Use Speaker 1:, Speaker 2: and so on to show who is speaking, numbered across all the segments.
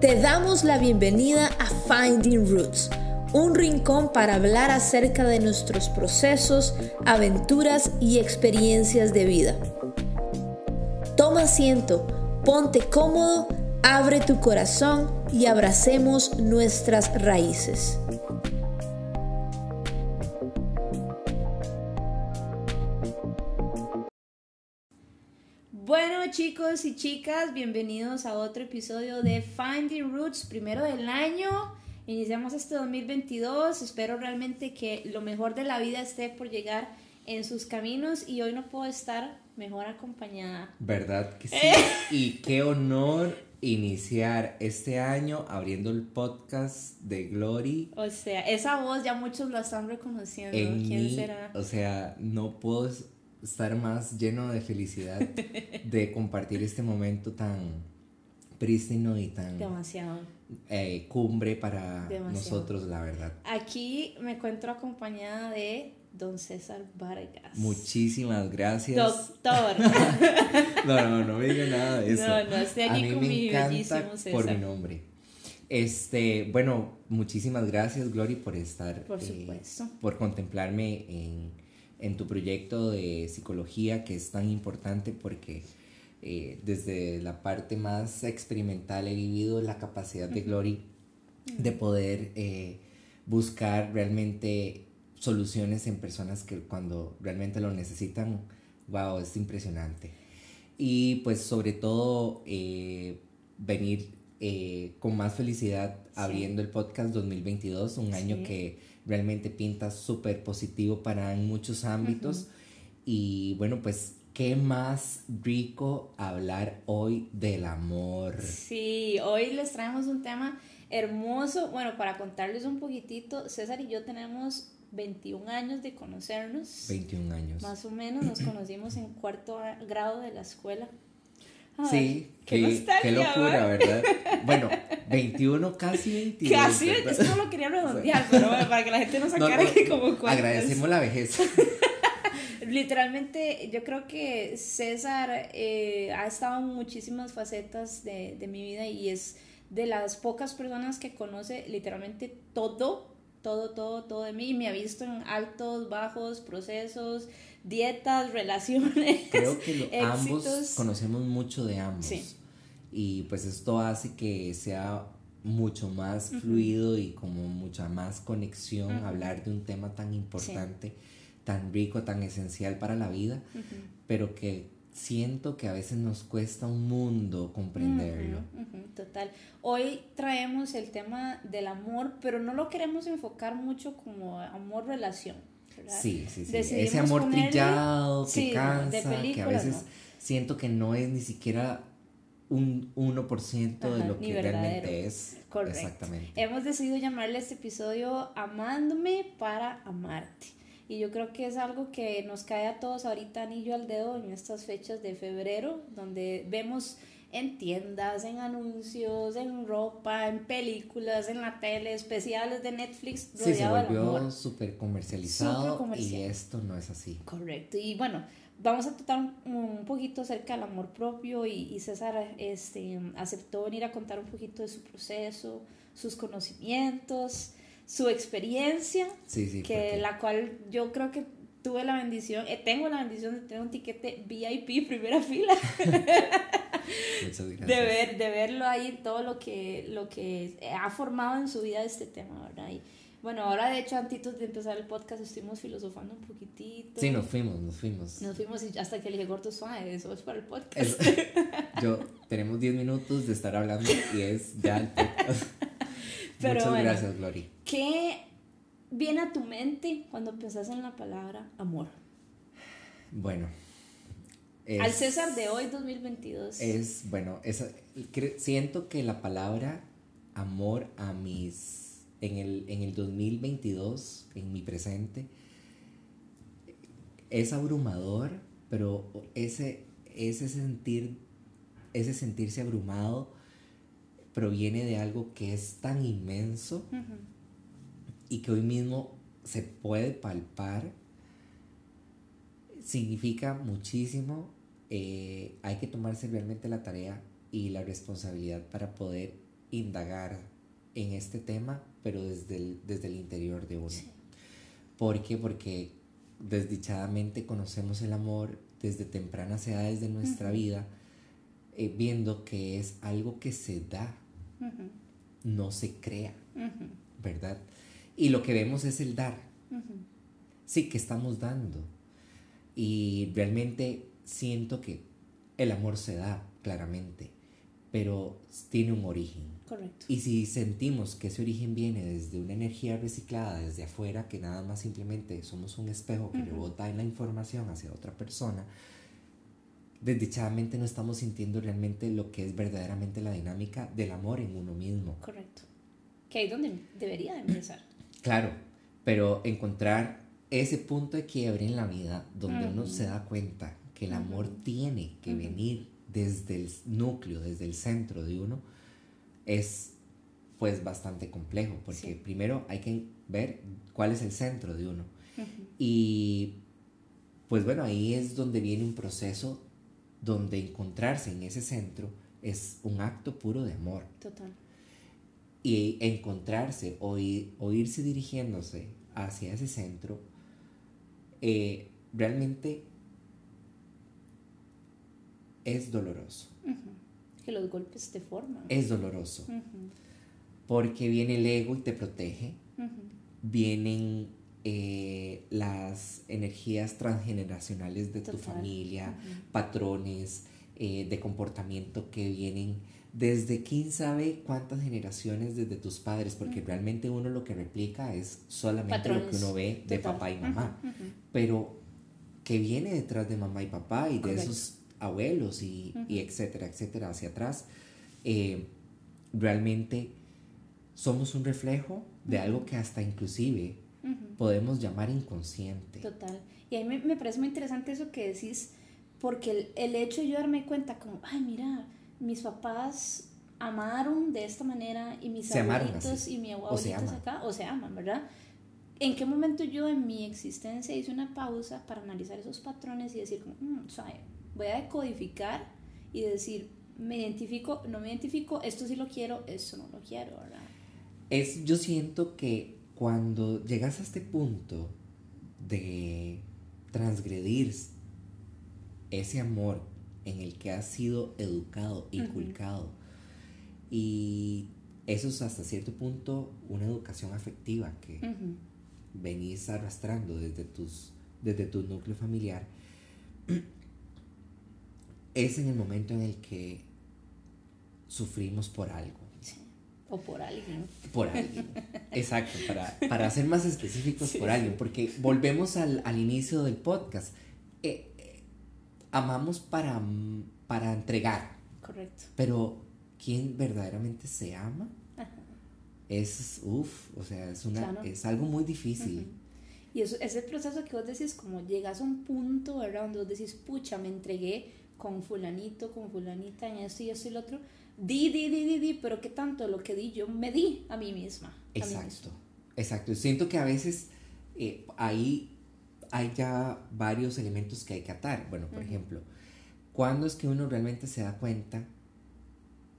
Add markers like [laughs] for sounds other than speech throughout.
Speaker 1: Te damos la bienvenida a Finding Roots, un rincón para hablar acerca de nuestros procesos, aventuras y experiencias de vida. Toma asiento, ponte cómodo, abre tu corazón y abracemos nuestras raíces. Chicos y chicas, bienvenidos a otro episodio de Finding Roots, primero del año. Iniciamos este 2022, espero realmente que lo mejor de la vida esté por llegar en sus caminos y hoy no puedo estar mejor acompañada.
Speaker 2: ¿Verdad que sí? y qué honor iniciar este año abriendo el podcast de Glory.
Speaker 1: O sea, esa voz ya muchos la están reconociendo. ¿Quién será?
Speaker 2: O sea, no puedo estar más lleno de felicidad [laughs] de compartir este momento tan prístino y tan
Speaker 1: demasiado
Speaker 2: eh, cumbre para nosotros, la verdad.
Speaker 1: Aquí me encuentro acompañada de don César Vargas.
Speaker 2: Muchísimas gracias.
Speaker 1: Doctor. [laughs]
Speaker 2: no, no, no me diga nada de eso.
Speaker 1: No, no, estoy aquí con mi bellísimo César.
Speaker 2: Por mi nombre. Este, bueno, muchísimas gracias, Glory, por estar.
Speaker 1: Por eh, supuesto.
Speaker 2: por contemplarme en en tu proyecto de psicología que es tan importante porque eh, desde la parte más experimental he vivido la capacidad de Glory de poder eh, buscar realmente soluciones en personas que cuando realmente lo necesitan, wow, es impresionante. Y pues sobre todo eh, venir con más felicidad abriendo el podcast 2022, un año que realmente pinta súper positivo para en muchos ámbitos. Y bueno, pues, ¿qué más rico hablar hoy del amor?
Speaker 1: Sí, hoy les traemos un tema hermoso. Bueno, para contarles un poquitito, César y yo tenemos 21 años de conocernos.
Speaker 2: 21 años.
Speaker 1: Más o menos, nos conocimos en cuarto grado de la escuela
Speaker 2: sí, qué, qué, locura, ¿verdad? [laughs] Bueno, 21, casi 22.
Speaker 1: Casi, es que no lo quería redondear, pero bueno, para que la gente no sacara que como cuántos.
Speaker 2: Agradecemos la vejez. [laughs]
Speaker 1: Literalmente, yo creo que César eh, ha estado en muchísimas facetas de, de mi vida y es de las pocas personas que conoce literalmente todo, todo, todo, todo de mí. Me ha visto en altos, bajos, procesos, dietas, relaciones. [laughs]
Speaker 2: Creo que ambos conocemos mucho de ambos. Y pues esto hace que sea mucho más fluido y como mucha más conexión hablar de un tema tan importante, tan rico, tan esencial para la vida, pero que siento que a veces nos cuesta un mundo comprenderlo.
Speaker 1: total. Hoy traemos el tema del amor, pero no lo queremos enfocar mucho como amor-relación.
Speaker 2: Sí, sí, sí. Ese amor trillado que cansa, que a veces siento que no es ni siquiera un 1% de lo que realmente es.
Speaker 1: Correcto. Exactamente. Hemos decidido llamarle este episodio Amándome para amarte. Y yo creo que es algo que nos cae a todos ahorita anillo al dedo en estas fechas de febrero, donde vemos en tiendas, en anuncios, en ropa, en películas, en la tele, especiales de Netflix.
Speaker 2: Sí, se volvió súper comercializado y esto no es así.
Speaker 1: Correcto. Y bueno, vamos a tratar un poquito acerca del amor propio y, César este, aceptó venir a contar un poquito de su proceso, sus conocimientos, su experiencia,
Speaker 2: sí, sí,
Speaker 1: que la cual yo creo que tuve la bendición, eh, tengo la bendición de tener un tiquete VIP primera [laughs] fila. De, ver, de verlo ahí, todo lo que, lo que ha formado en su vida este tema, ¿verdad? Y, bueno, ahora de hecho, antes de empezar el podcast, estuvimos filosofando un poquitito.
Speaker 2: Sí, nos fuimos, nos fuimos.
Speaker 1: Nos fuimos y hasta que le dije, gordo suave, eso es para el podcast.
Speaker 2: yo, tenemos 10 minutos de estar hablando y es ya el podcast. [laughs] Muchas gracias, Glory.
Speaker 1: ¿Qué viene a tu mente cuando pensás en la palabra amor?
Speaker 2: Bueno.
Speaker 1: Al César de hoy, 2022.
Speaker 2: Es, bueno, es, siento que la palabra amor a mis, en el, en el 2022, en mi presente, es abrumador, pero ese, ese sentir, ese sentirse abrumado proviene de algo que es tan inmenso y que hoy mismo se puede palpar, significa muchísimo. Eh, hay que tomarse realmente la tarea y la responsabilidad para poder indagar en este tema, pero desde el, desde el interior de uno. ¿Por qué? Porque desdichadamente conocemos el amor desde tempranas edades de nuestra vida, eh, viendo que es algo que se da, no se crea, ¿verdad? Y lo que vemos es el dar. Sí, que estamos dando. Y realmente siento que el amor se da, claramente, pero tiene un origen.
Speaker 1: Correcto.
Speaker 2: Y si sentimos que ese origen viene desde una energía reciclada, desde afuera, que nada más simplemente somos un espejo que rebota en la información hacia otra persona, desdichadamente no estamos sintiendo realmente lo que es verdaderamente la dinámica del amor en uno mismo.
Speaker 1: Correcto. Que ahí es donde debería empezar.
Speaker 2: Claro, pero encontrar ese punto de quiebre en la vida donde uno se da cuenta que el amor tiene que venir desde el núcleo, desde el centro de uno, es pues bastante complejo, porque primero hay que ver cuál es el centro de uno. Y pues bueno, ahí es donde viene un proceso donde encontrarse en ese centro es un acto puro de amor.
Speaker 1: Total.
Speaker 2: Y encontrarse o, irse dirigiéndose hacia ese centro, eh, realmente es doloroso.
Speaker 1: Que los golpes te forman.
Speaker 2: Es doloroso. Porque viene el ego y te protege. Vienen eh, las energías transgeneracionales de tu familia, patrones eh, de comportamiento que vienen desde quién sabe cuántas generaciones desde tus padres, porque realmente uno lo que replica es solamente lo que uno ve de papá y mamá, pero que viene detrás de mamá y papá y de esos abuelos y, etcétera, etcétera, hacia atrás, eh, realmente somos un reflejo de algo que hasta inclusive podemos llamar inconsciente.
Speaker 1: Total. Y a mí me, parece muy interesante eso que decís, porque el, hecho de yo darme cuenta como, ay, mira, mis papás amaron de esta manera y mis abuelitos y mi abuelitos acá, o se aman, ¿verdad? ¿En qué momento yo en mi existencia hice una pausa para analizar esos patrones y decir, como, mm, voy a decodificar y decir, me identifico, no me identifico, esto sí lo quiero, esto no lo quiero, ¿verdad?
Speaker 2: Es, yo siento que cuando llegas a este punto de transgredir ese amor en el que has sido educado, inculcado, y eso es hasta cierto punto una educación afectiva que venís arrastrando desde, tus, desde tu núcleo familiar, [clears throat] es en el momento en el que sufrimos por algo.
Speaker 1: O por alguien.
Speaker 2: Por alguien. [laughs] Exacto, para, para ser más específicos, por alguien. Porque volvemos al, inicio del podcast. Eh, amamos para, para entregar.
Speaker 1: Correcto.
Speaker 2: Pero, ¿quién verdaderamente se ama? Es, uff, o sea, es, una, es algo muy difícil.
Speaker 1: Y eso, ese proceso que vos decís, como llegas a un punto, ¿verdad? Donde vos decís, pucha, me entregué con fulanito, con fulanita, en esto y esto y lo otro. Di, di, di, di, di, pero ¿qué tanto lo que di yo me di a mí misma?
Speaker 2: Exacto, exacto. Siento que a veces eh, ahí hay ya varios elementos que hay que atar. Bueno, por ejemplo, ¿cuándo es que uno realmente se da cuenta?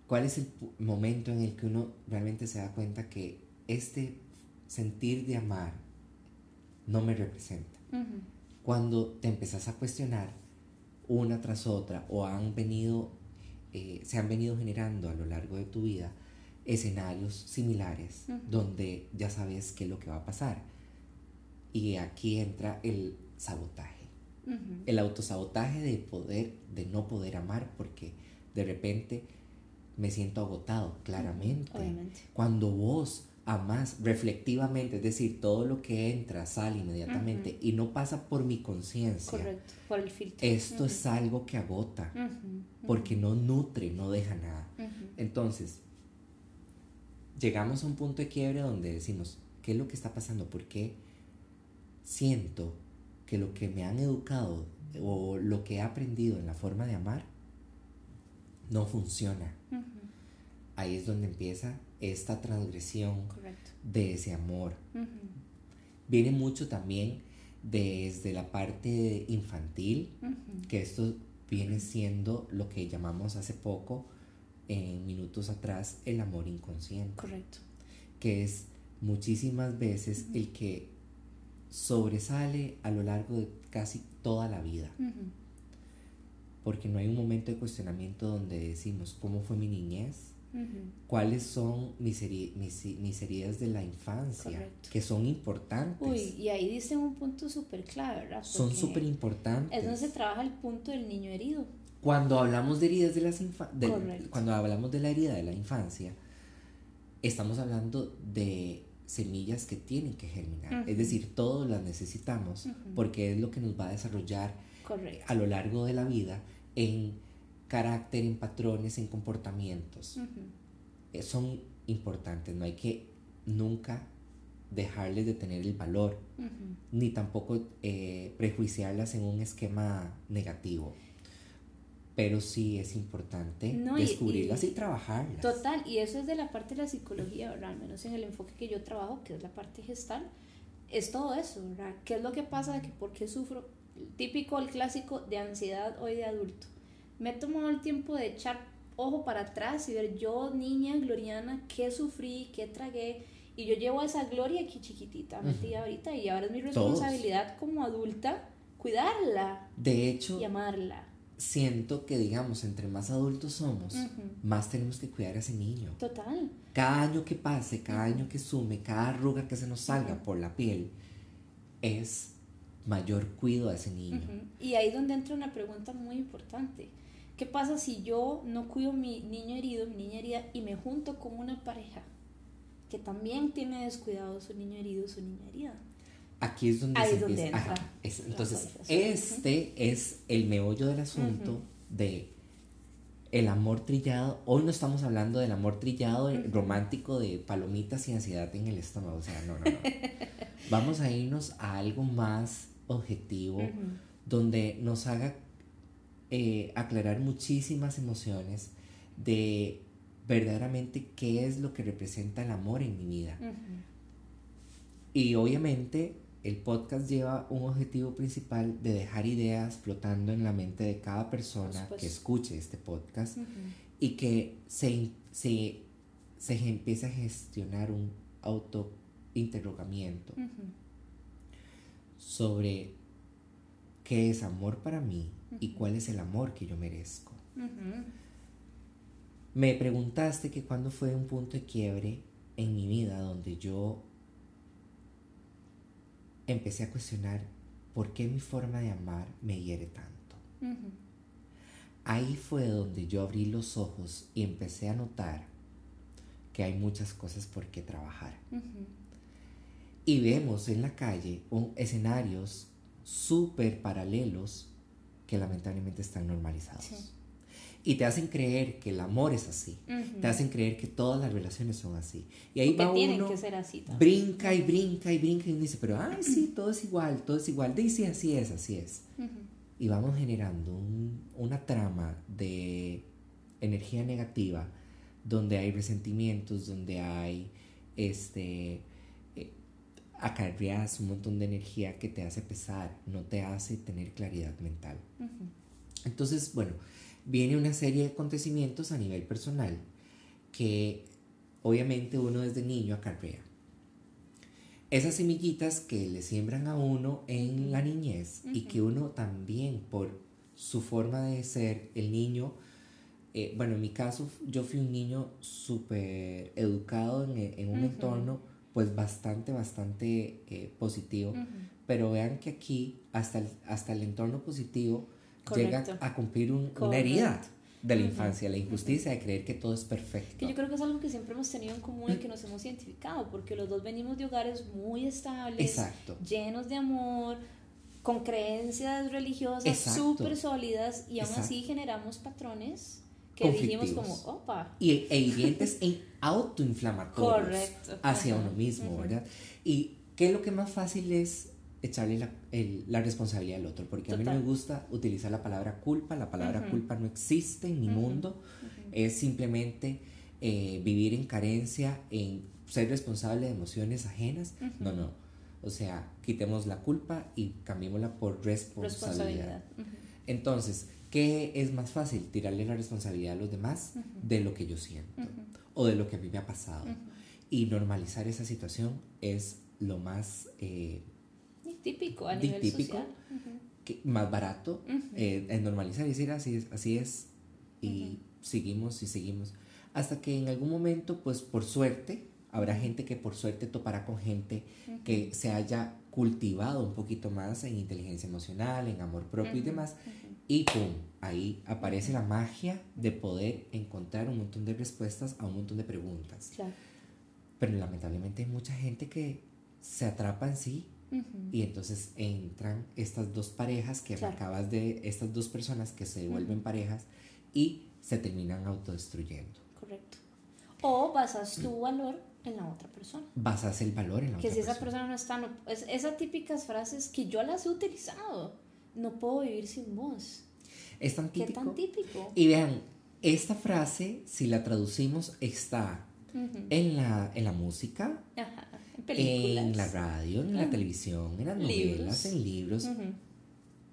Speaker 2: ¿Cuál es el momento en el que uno realmente se da cuenta que este sentir de amar no me representa? Cuando te empezás a cuestionar una tras otra o han venido, eh, se han venido generando a lo largo de tu vida escenarios similares donde ya sabes qué es lo que va a pasar. Y aquí entra el sabotaje. El autosabotaje de poder, de no poder amar porque de repente me siento agotado, claramente. Cuando vos más reflectivamente, es decir, todo lo que entra sale inmediatamente y no pasa por mi conciencia.
Speaker 1: Correcto, por el filtro.
Speaker 2: Esto es algo que agota, porque no nutre, no deja nada. Entonces, llegamos a un punto de quiebre donde decimos, ¿qué es lo que está pasando? ¿Por qué siento que lo que me han educado o lo que he aprendido en la forma de amar no funciona? Ahí es donde empieza esta transgresión de ese amor. Viene mucho también desde la parte infantil, que esto viene siendo lo que llamamos hace poco en minutos atrás el amor inconsciente.
Speaker 1: Correcto.
Speaker 2: Que es muchísimas veces el que sobresale a lo largo de casi toda la vida. Porque no hay un momento de cuestionamiento donde decimos cómo fue mi niñez, cuáles son mis, mis, heridas de la infancia, que son importantes.
Speaker 1: Uy, y ahí dicen un punto súper clave, ¿verdad?
Speaker 2: son súper importantes.
Speaker 1: Es donde se trabaja el punto del niño herido.
Speaker 2: Cuando hablamos de heridas de las cuando hablamos de la herida de la infancia, estamos hablando de semillas que tienen que germinar. Es decir, todos las necesitamos porque es lo que nos va a desarrollar a lo largo de la vida en carácter, en patrones, en comportamientos. Eh, son importantes, no hay que nunca dejarles de tener el valor, ni tampoco eh, prejuiciarlas en un esquema negativo. Pero sí es importante descubrirlas y, trabajarlas.
Speaker 1: Total, y eso es de la parte de la psicología, ¿verdad? Al menos en el enfoque que yo trabajo, que es la parte gestal, es todo eso, ¿verdad? ¿Qué es lo que pasa de que por qué sufro? Típico, el clásico de ansiedad hoy de adulto me he tomado el tiempo de echar ojo para atrás y ver yo, niña gloriana, qué sufrí, qué tragué. Y yo llevo esa gloria aquí chiquitita, metida ahorita, y ahora es mi responsabilidad como adulta cuidarla.
Speaker 2: De hecho,
Speaker 1: y amarla.
Speaker 2: Siento que, digamos, entre más adultos somos, más tenemos que cuidar a ese niño.
Speaker 1: Total.
Speaker 2: Cada año que pase, cada año que sume, cada arruga que se nos salga por la piel, es mayor cuido a ese niño.
Speaker 1: Y ahí es donde entra una pregunta muy importante. ¿Qué pasa si yo no cuido mi niño herido, mi niña herida, y me junto con una pareja que también tiene descuidado su niño herido, su niña herida?
Speaker 2: Aquí es donde se empieza. entonces, este es el meollo del asunto de el amor trillado. Hoy no estamos hablando del amor trillado romántico de palomitas y ansiedad en el estómago. O sea, no, no, no. [laughs] Vamos a irnos a algo más objetivo, donde nos haga eh, aclarar muchísimas emociones de verdaderamente qué es lo que representa el amor en mi vida. Y obviamente el podcast lleva un objetivo principal de dejar ideas flotando en la mente de cada persona que escuche este podcast y que se, se, se empiece a gestionar un autointerrogamiento sobre qué es amor para mí, y cuál es el amor que yo merezco. Me preguntaste que cuando fue un punto de quiebre en mi vida donde yo empecé a cuestionar por qué mi forma de amar me hiere tanto. Ahí fue donde yo abrí los ojos y empecé a notar que hay muchas cosas por qué trabajar. Y vemos en la calle escenarios súper paralelos que lamentablemente están normalizados. Y te hacen creer que el amor es así. Te hacen creer que todas las relaciones son así. Y ahí va uno,
Speaker 1: que ser así
Speaker 2: brinca y brinca y brinca y dice, pero ay, sí, todo es igual, todo es igual. Dice, así es, así es. Y vamos generando una trama de energía negativa donde hay resentimientos, donde hay este acarreas un montón de energía que te hace pesar, no te hace tener claridad mental. Entonces, bueno, viene una serie de acontecimientos a nivel personal que obviamente uno desde niño acarrea. Esas semillitas que le siembran a uno en la niñez y que uno también por su forma de ser, el niño, eh, bueno, en mi caso yo fui un niño súper educado en, un entorno pues bastante, bastante eh, positivo. Pero vean que aquí hasta el, hasta el entorno positivo llega a cumplir una herida de la infancia, la injusticia de creer que todo es perfecto.
Speaker 1: Que yo creo que es algo que siempre hemos tenido en común y que nos hemos identificado, porque los dos venimos de hogares muy estables, llenos de amor, con creencias religiosas súper sólidas y aún así generamos patrones que dijimos como, opa.
Speaker 2: Y, e hirientes e autoinflamatorios hacia uno mismo, ¿verdad? Y qué es lo que más fácil es echarle la, la responsabilidad al otro, porque a mí no me gusta utilizar la palabra culpa, la palabra culpa no existe en mi mundo, es simplemente eh, vivir en carencia, en ser responsable de emociones ajenas, no, no, o sea, quitemos la culpa y cambiémosla por responsabilidad. responsabilidad. Entonces, ¿Qué es más fácil? Tirarle la responsabilidad a los demás de lo que yo siento o de lo que a mí me ha pasado. Y normalizar esa situación es lo más eh,
Speaker 1: típico a nivel típico, social.
Speaker 2: más barato, eh, normalizar y decir así es, así es y seguimos y seguimos. Hasta que en algún momento, pues por suerte, habrá gente que por suerte topará con gente que se haya cultivado un poquito más en inteligencia emocional, en amor propio y demás. Y pum, ahí aparece la magia de poder encontrar un montón de respuestas a un montón de preguntas. Pero lamentablemente hay mucha gente que se atrapa en sí y entonces entran estas dos parejas que acabas de, estas dos personas que se vuelven parejas y se terminan autodestruyendo.
Speaker 1: Correcto. O basas tu valor en la otra persona.
Speaker 2: Basas el valor en la
Speaker 1: que
Speaker 2: otra persona.
Speaker 1: Que si esa persona no está, no, es, esas típicas frases que yo las he utilizado. No puedo vivir sin vos.
Speaker 2: Es tan típico.
Speaker 1: ¿Qué tan típico?
Speaker 2: Y vean, esta frase, si la traducimos, está en, la, en la música,
Speaker 1: en, películas.
Speaker 2: en la radio, en la televisión, en las novelas, en libros.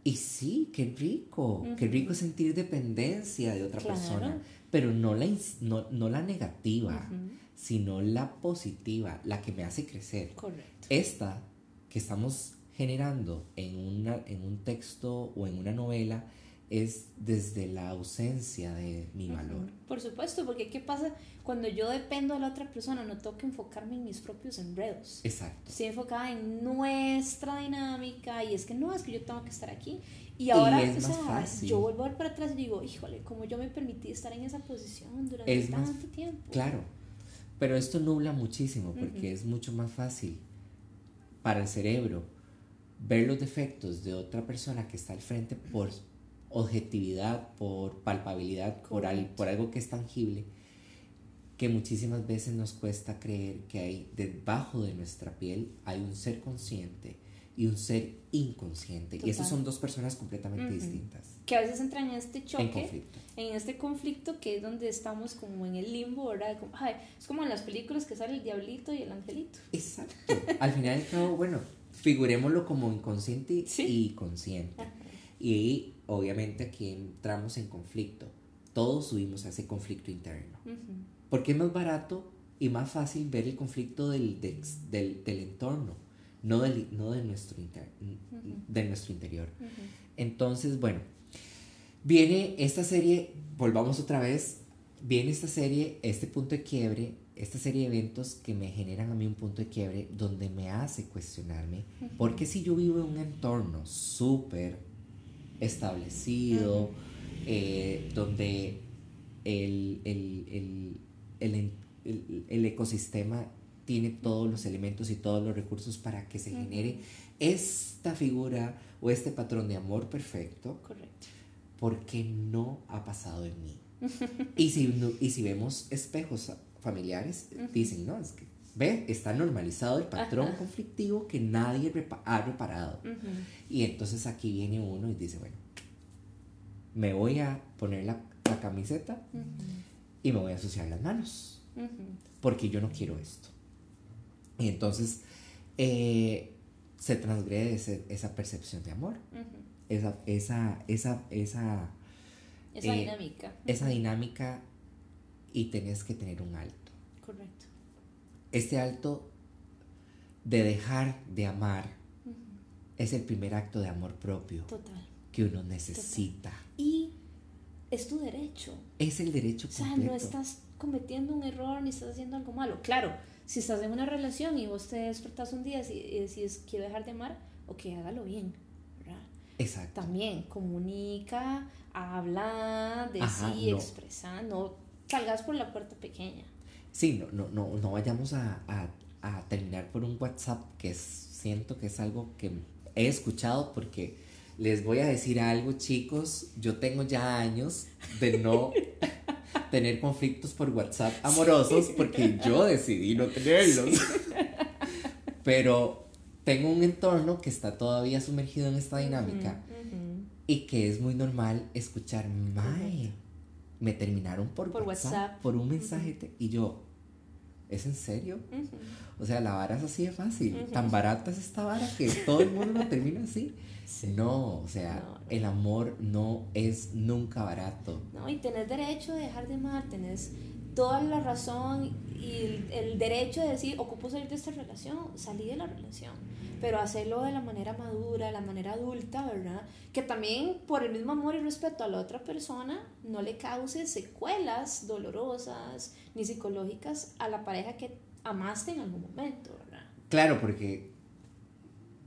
Speaker 2: Y sí, qué rico, qué rico sentir dependencia de otra persona, pero no la, no, no la negativa, sino la positiva, la que me hace crecer.
Speaker 1: Correcto.
Speaker 2: Esta que estamos generando en, una, en un texto o en una novela es desde la ausencia de mi valor.
Speaker 1: Por supuesto, porque ¿qué pasa cuando yo dependo de la otra persona? No tengo que enfocarme en mis propios enredos.
Speaker 2: Exacto.
Speaker 1: Estoy enfocada en nuestra dinámica y es que no, es que yo tengo que estar aquí. Y ahora,
Speaker 2: más fácil.
Speaker 1: yo vuelvo a ver para atrás y digo, híjole, como yo me permití estar en esa posición durante tanto tiempo.
Speaker 2: Claro, pero esto nubla muchísimo porque es mucho más fácil para el cerebro ver los defectos de otra persona que está al frente por objetividad, por palpabilidad, por, por algo que es tangible, que muchísimas veces nos cuesta creer que hay debajo de nuestra piel hay un ser consciente y un ser inconsciente. Y esas son dos personas completamente distintas.
Speaker 1: Que a veces entran en este choque, en, conflicto. en este conflicto que es donde estamos como en el limbo, ¿verdad? es como en las películas que sale el diablito y el angelito.
Speaker 2: Exacto. Al final al bueno, figurémoslo como inconsciente y consciente. Y obviamente aquí entramos en conflicto. Todos subimos a ese conflicto interno. Porque es más barato y más fácil ver el conflicto del, del, del, entorno, no, del, no de, nuestro de nuestro interior. Entonces, bueno, viene esta serie, volvamos otra vez, viene esta serie, este punto de quiebre, esta serie de eventos que me generan a mí un punto de quiebre donde me hace cuestionarme, porque si yo vivo en un entorno súper establecido, eh, donde el, el, ecosistema tiene todos los elementos y todos los recursos para que se genere esta figura o este patrón de amor perfecto.
Speaker 1: Correcto.
Speaker 2: Porque no ha pasado en mí. [laughs] y, si, y si vemos espejos familiares, dicen, no, es que, ve, está normalizado el patrón conflictivo que nadie ha reparado. Y entonces aquí viene uno y dice, bueno, me voy a poner la, camiseta y me voy a asociar las manos, porque yo no quiero esto. Y entonces eh, se transgrede esa percepción de amor, esa, esa, esa, esa,
Speaker 1: esa eh, dinámica.
Speaker 2: Esa dinámica y tenés que tener un alto.
Speaker 1: Correcto.
Speaker 2: Este alto de dejar de amar es el primer acto de amor propio
Speaker 1: Total.
Speaker 2: que uno necesita.
Speaker 1: Y es tu derecho.
Speaker 2: Es el derecho
Speaker 1: completo. O sea, no estás cometiendo un error ni estás haciendo algo malo. Claro, si estás en una relación y vos te despertas un día y decís quiero dejar de amar, ok, hágalo bien. ¿verdad?
Speaker 2: Exacto.
Speaker 1: También comunica, habla, decí, expresa, no salgas por la puerta pequeña.
Speaker 2: Sí, no, no, no, no vayamos a, a, a terminar por un WhatsApp que siento que es algo que he escuchado porque les voy a decir algo, chicos. Yo tengo ya años de no [laughs] tener conflictos por WhatsApp amorosos porque yo decidí no tenerlos. Pero tengo un entorno que está todavía sumergido en esta dinámica y que es muy normal escuchar, Mae, me terminaron por, WhatsApp, por un mensaje y yo, ¿Es en serio? O sea, la vara es así de fácil. Tan barata es esta vara que todo el mundo lo termina así. No, o sea, el amor no es nunca barato.
Speaker 1: No, y tenés derecho de dejar de amar, tenés toda la razón y el, derecho de decir, ocupo salir de esta relación, salí de la relación, pero hacerlo de la manera madura, la manera adulta, ¿verdad? Que también por el mismo amor y respeto a la otra persona no le cause secuelas dolorosas ni psicológicas a la pareja que amaste en algún momento, ¿verdad?
Speaker 2: Claro, porque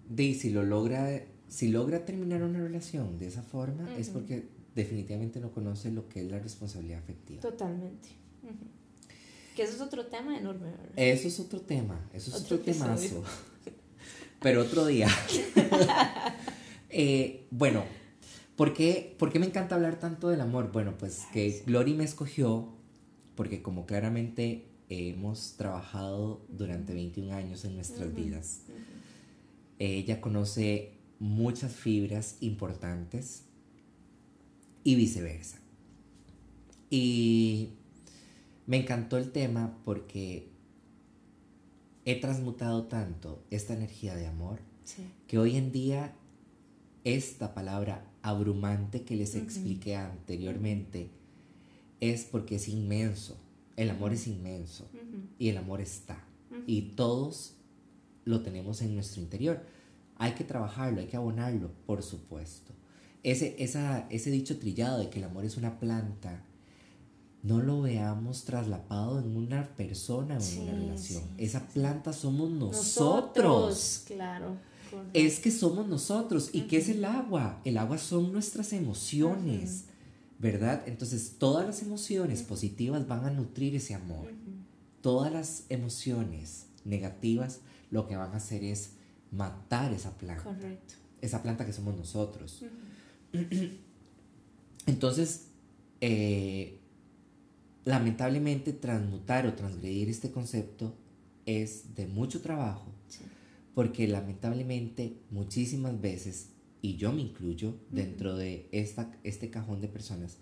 Speaker 2: Daisy lo logra, si logra terminar una relación de esa forma, es porque definitivamente no conoce lo que es la responsabilidad afectiva.
Speaker 1: Totalmente. Que eso es otro tema enorme, ¿verdad?
Speaker 2: Eso es otro tema, eso es otro, temazo. [laughs] Pero otro día. [laughs] Eh, bueno, ¿por qué, ¿por qué, me encanta hablar tanto del amor? Bueno, pues que Glory me escogió porque como claramente hemos trabajado durante 21 años en nuestras vidas, ella conoce muchas fibras importantes y viceversa. Y me encantó el tema porque he transmutado tanto esta energía de amor que hoy en día esta palabra abrumante que les expliqué anteriormente es porque es inmenso. El amor es inmenso y el amor está. Y todos lo tenemos en nuestro interior. Hay que trabajarlo, hay que abonarlo, por supuesto. Ese, esa, ese dicho trillado de que el amor es una planta no lo veamos traslapado en una persona o en una relación. Esa planta somos nosotros.
Speaker 1: claro.
Speaker 2: Es que somos nosotros. ¿Y qué es el agua? El agua son nuestras emociones, ¿verdad? Entonces todas las emociones positivas van a nutrir ese amor. Todas las emociones negativas lo que van a hacer es matar esa planta. Correcto. Esa planta que somos nosotros. [clears throat] Entonces, eh, lamentablemente transmutar o transgredir este concepto es de mucho trabajo, porque lamentablemente muchísimas veces, y yo me incluyo dentro de esta, este cajón de personas,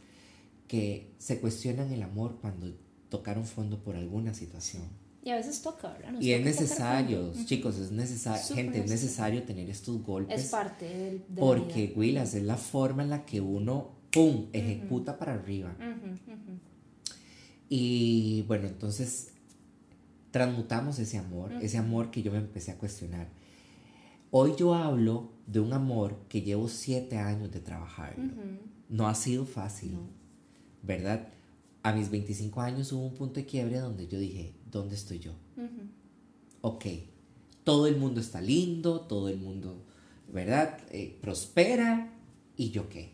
Speaker 2: que se cuestionan el amor cuando tocaron fondo por alguna situación.
Speaker 1: Y a veces toca, ¿verdad?
Speaker 2: y es necesario, chicos, es necesario, gente, es necesario tener estos golpes.
Speaker 1: Es parte de,
Speaker 2: Porque, Willas, es la forma en la que uno, ¡pum!, ejecuta para arriba. Y bueno, entonces transmutamos ese amor, ese amor que yo me empecé a cuestionar. Hoy yo hablo de un amor que llevo siete años de trabajar. No ha sido fácil, ¿verdad? A mis 25 años hubo un punto de quiebre donde yo dije, ¿dónde estoy yo? Ok, todo el mundo está lindo, todo el mundo, ¿verdad? Eh, prospera, ¿y yo qué?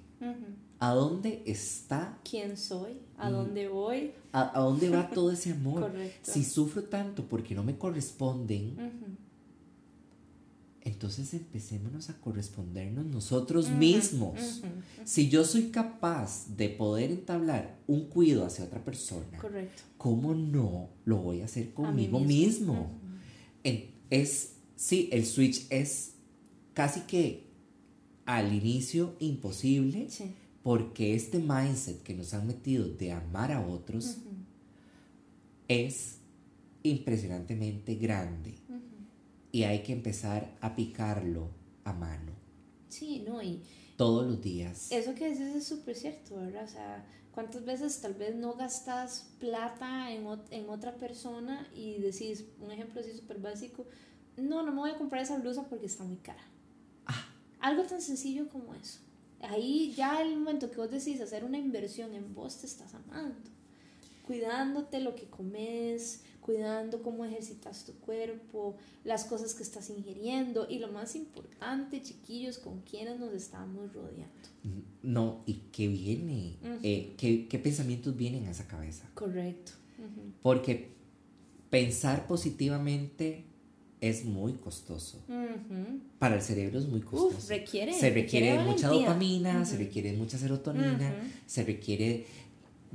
Speaker 2: ¿A dónde está?
Speaker 1: ¿Quién soy? ¿A dónde voy?
Speaker 2: ¿A, dónde va todo ese amor? [laughs] Correcto. Si sufro tanto porque no me corresponden, entonces empecémonos a correspondernos nosotros mismos. Si yo soy capaz de poder entablar un cuido hacia otra persona, Correcto. ¿cómo no lo voy a hacer conmigo mismo? es, sí, el switch es casi que al inicio imposible. Sí porque este mindset que nos han metido de amar a otros es impresionantemente grande y hay que empezar a picarlo a mano.
Speaker 1: Sí, no, y
Speaker 2: todos los días.
Speaker 1: Eso que dices es súper cierto, ¿verdad? O sea, ¿cuántas veces tal vez no gastas plata en, en otra persona y decís, un ejemplo así súper básico, no, no me voy a comprar esa blusa porque está muy cara. Ah. Algo tan sencillo como eso ahí ya el momento que vos decís hacer una inversión en vos te estás amando, cuidándote lo que comes, cuidando cómo ejercitas tu cuerpo, las cosas que estás ingiriendo y lo más importante, chiquillos, con quienes nos estamos rodeando.
Speaker 2: No, y qué viene, eh, ¿qué, pensamientos vienen a esa cabeza.
Speaker 1: Correcto.
Speaker 2: Porque pensar positivamente es muy costoso. Para el cerebro es muy costoso.
Speaker 1: requiere,
Speaker 2: se requiere, mucha dopamina, se requiere mucha serotonina, se requiere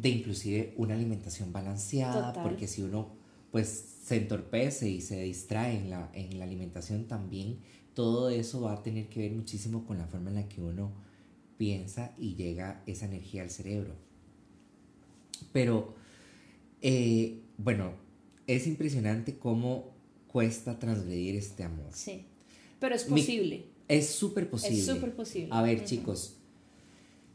Speaker 2: de inclusive una alimentación balanceada, porque si uno pues se entorpece y se distrae en la, en la alimentación también, todo eso va a tener que ver muchísimo con la forma en la que uno piensa y llega esa energía al cerebro. Pero, eh, bueno, es impresionante cómo cuesta transgredir este amor.
Speaker 1: Sí, pero es posible.
Speaker 2: es súper posible.
Speaker 1: Es súper posible.
Speaker 2: A ver, chicos,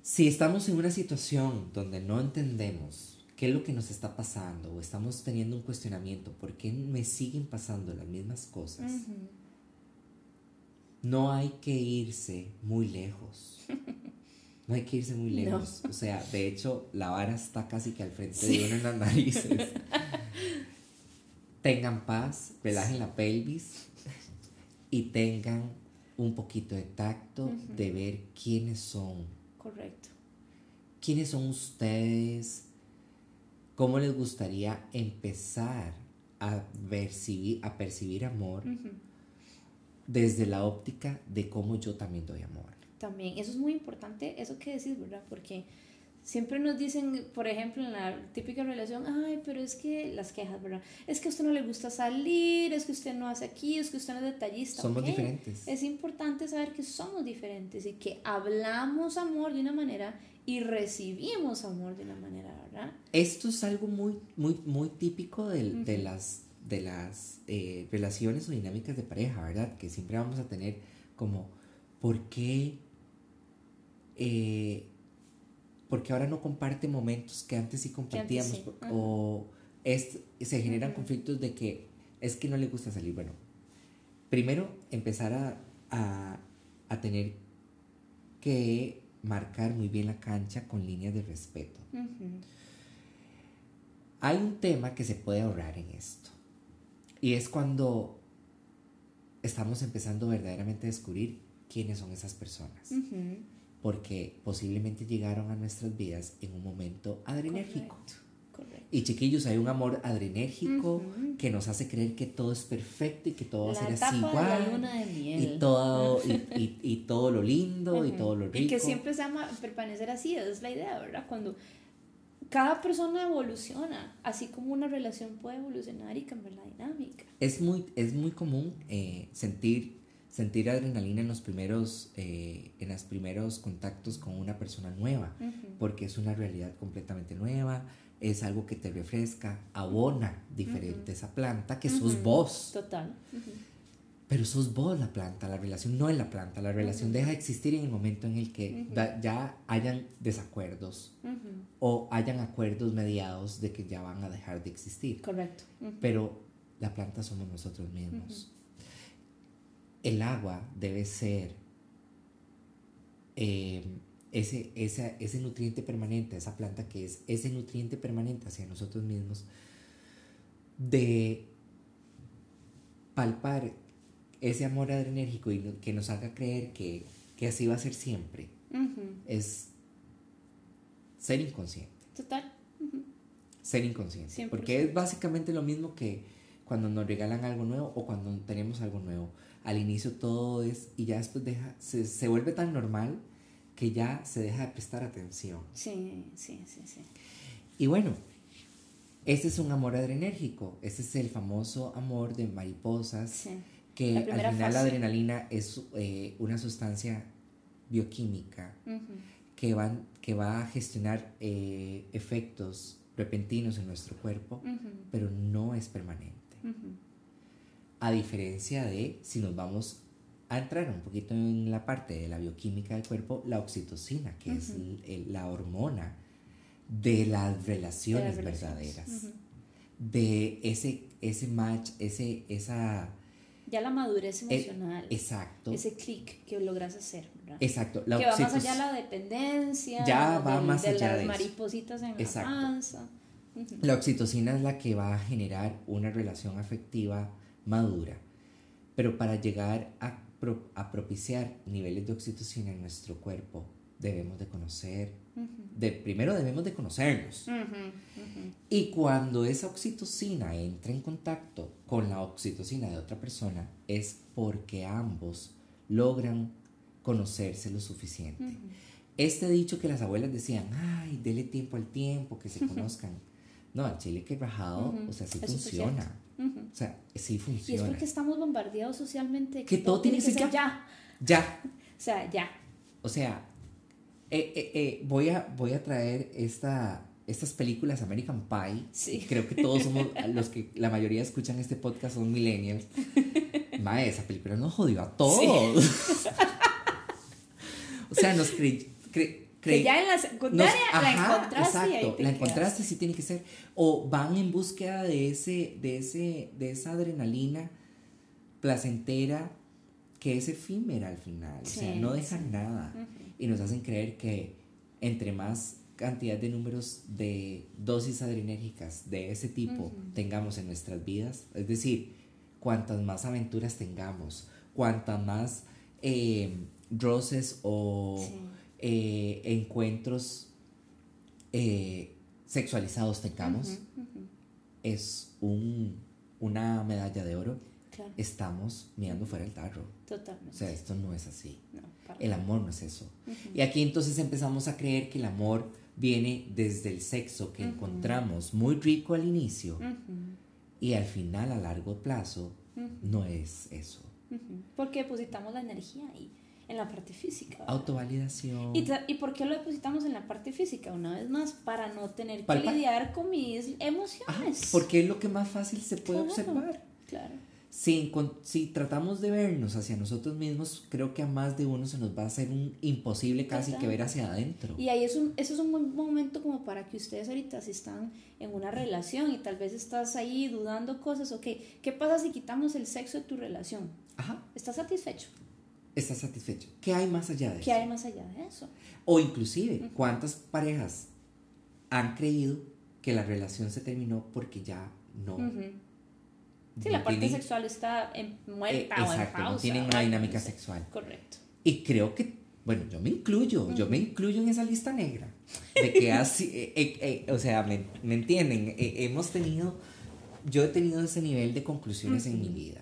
Speaker 2: si estamos en una situación donde no entendemos qué es lo que nos está pasando o estamos teniendo un cuestionamiento, ¿por qué me siguen pasando las mismas cosas? No hay que irse muy lejos. No hay que irse muy [laughs] lejos. O sea, de hecho, la vara está casi que al frente de uno en las narices. [laughs] tengan paz, relajen la pelvis y tengan un poquito de tacto de ver quiénes son.
Speaker 1: Correcto.
Speaker 2: ¿Quiénes son ustedes? ¿Cómo les gustaría empezar a percibir, a percibir amor desde la óptica de cómo yo también doy amor?
Speaker 1: También, eso es muy importante, eso que decís, ¿verdad? Porque siempre nos dicen, por ejemplo, en la típica relación, ay, pero es que las quejas, ¿verdad? Es que a usted no le gusta salir, es que usted no hace aquí, es que usted no es detallista.
Speaker 2: Somos diferentes.
Speaker 1: Es importante saber que somos diferentes y que hablamos amor de una manera y recibimos amor de una manera, ¿verdad?
Speaker 2: Esto es algo muy, muy, muy típico de, de las, de las eh, relaciones o dinámicas de pareja, ¿verdad? Que siempre vamos a tener como, ¿por qué? Eh, porque ahora no comparte momentos que antes sí compartíamos o se generan conflictos de que es que no le gusta salir. Bueno, primero empezar a, a, a tener que marcar muy bien la cancha con líneas de respeto. Hay un tema que se puede ahorrar en esto. Y es cuando estamos empezando verdaderamente a descubrir quiénes son esas personas. Porque posiblemente llegaron a nuestras vidas en un momento adrenérgico. Y chiquillos, hay un amor adrenérgico que nos hace creer que todo es perfecto y que todo va a ser así igual. Y todo, y, y, [laughs] todo lo lindo y todo lo rico.
Speaker 1: Y que siempre se llama permanecer así, esa es la idea, ¿verdad? Cuando cada persona evoluciona, así como una relación puede evolucionar y cambiar la dinámica.
Speaker 2: Es muy, es muy común eh, sentir, sentir adrenalina en los primeros, eh, en los primeros contactos con una persona nueva, porque es una realidad completamente nueva es algo que te refresca, abona diferente esa planta que sos vos.
Speaker 1: Total.
Speaker 2: Pero sos vos la planta, la relación no es la planta, la relación deja de existir en el momento en el que ya hayan desacuerdos o hayan acuerdos mediados de que ya van a dejar de existir.
Speaker 1: Correcto.
Speaker 2: Pero la planta somos nosotros mismos. El agua debe ser eh, ese, ese nutriente permanente, esa planta que es ese nutriente permanente hacia nosotros mismos, de palpar ese amor adrenérgico y que nos haga creer que, así va a ser siempre, es ser inconsciente.
Speaker 1: Total.
Speaker 2: Ser inconsciente. Porque es básicamente lo mismo que cuando nos regalan algo nuevo o cuando tenemos algo nuevo. Al inicio todo es, y ya después deja, se, se vuelve tan normal que ya se deja de prestar atención.
Speaker 1: Sí, sí, sí, sí.
Speaker 2: Y bueno, ese es un amor adrenérgico, ese es el famoso amor de mariposas, sí. que al final la adrenalina es eh, una sustancia bioquímica que, van, que va a gestionar eh, efectos repentinos en nuestro cuerpo, pero no es permanente. A diferencia de si nos vamos a entrar un poquito en la parte de la bioquímica del cuerpo, la oxitocina, que es la hormona de las relaciones, verdaderas, de ese, ese match, ese, esa...
Speaker 1: Ya la madurez e, emocional.
Speaker 2: exacto.
Speaker 1: Ese clic que logras hacer.
Speaker 2: Exacto.
Speaker 1: que va más allá de la dependencia.
Speaker 2: Ya va más
Speaker 1: de
Speaker 2: allá
Speaker 1: las maripositas en la panza.
Speaker 2: La oxitocina es la que va a generar una relación afectiva madura. Pero para llegar a a propiciar niveles de oxitocina en nuestro cuerpo, debemos de conocer, de, primero debemos de conocernos. Y cuando esa oxitocina entra en contacto con la oxitocina de otra persona, es porque ambos logran conocerse lo suficiente. Este dicho que las abuelas decían, ay, dele tiempo al tiempo, que se [laughs] conozcan. No, al chile que rajado, o sea, sí funciona. O sea, sí funciona.
Speaker 1: Y es porque estamos bombardeados socialmente.
Speaker 2: Que, todo, tiene que ser ya. Ya.
Speaker 1: O sea, ya.
Speaker 2: O sea, eh, eh, eh, voy, a, voy a traer esta, estas películas American Pie,
Speaker 1: Sí.
Speaker 2: creo que todos somos, los que la mayoría escuchan este podcast son millennials. [laughs] Mae, esa película nos jodió a todos. [laughs] o sea, nos cre, cre-
Speaker 1: Que ya en la
Speaker 2: nos-
Speaker 1: secundaria la
Speaker 2: ajá,
Speaker 1: encontraste y ahí
Speaker 2: exacto,
Speaker 1: te
Speaker 2: la encontraste, sí tiene que ser. O van en búsqueda de ese, de ese, de esa adrenalina placentera que es efímera al final. o sea, no dejan nada. Y nos hacen creer que entre más cantidad de números de dosis adrenérgicas de ese tipo tengamos en nuestras vidas, es decir, cuantas más aventuras tengamos, cuantas más eh, roces o
Speaker 1: Sí.
Speaker 2: Eh, encuentros eh, sexualizados tengamos, es un, una medalla de oro.
Speaker 1: Claro,
Speaker 2: Estamos mirando fuera el tarro.
Speaker 1: totalmente.
Speaker 2: O sea, esto no es así.
Speaker 1: No,
Speaker 2: El amor no es eso. Y aquí entonces empezamos a creer que el amor viene desde el sexo que encontramos muy rico al inicio y al final a largo plazo no es eso.
Speaker 1: Porque depositamos la energía ahí, en la parte física. ¿verdad?
Speaker 2: Autovalidación.
Speaker 1: ¿Y, ¿Y por qué lo depositamos en la parte física? Una vez más, para no tener que lidiar con mis emociones.
Speaker 2: porque es lo que más fácil se puede
Speaker 1: Claro.
Speaker 2: observar.
Speaker 1: Claro.
Speaker 2: Si, si tratamos de vernos hacia nosotros mismos, creo que a más de uno se nos va a hacer un imposible casi que ver hacia adentro.
Speaker 1: Y ahí es un, eso es un buen momento como para que ustedes ahorita si están en una relación y tal vez estás ahí dudando cosas, ok, ¿qué pasa si quitamos el sexo de tu relación?
Speaker 2: Ajá,
Speaker 1: ¿Estás satisfecho?
Speaker 2: Estás satisfecho. ¿Qué hay más allá de
Speaker 1: ¿Qué
Speaker 2: eso?
Speaker 1: hay más allá de eso?
Speaker 2: O inclusive, ¿cuántas parejas han creído que la relación se terminó porque ya no...
Speaker 1: Ujú. Sí,
Speaker 2: no
Speaker 1: la parte
Speaker 2: tienen-
Speaker 1: sexual está en,
Speaker 2: eh,
Speaker 1: muerta o en
Speaker 2: exacto,
Speaker 1: pausa.
Speaker 2: no tienen
Speaker 1: o
Speaker 2: una dinámica sexual.
Speaker 1: Correcto.
Speaker 2: Y creo que, bueno, yo me incluyo, yo me incluyo en esa lista negra. De que así, eh, eh, eh, o sea, me, me entienden, Eh, hemos tenido, yo he tenido ese nivel de conclusiones en mi vida.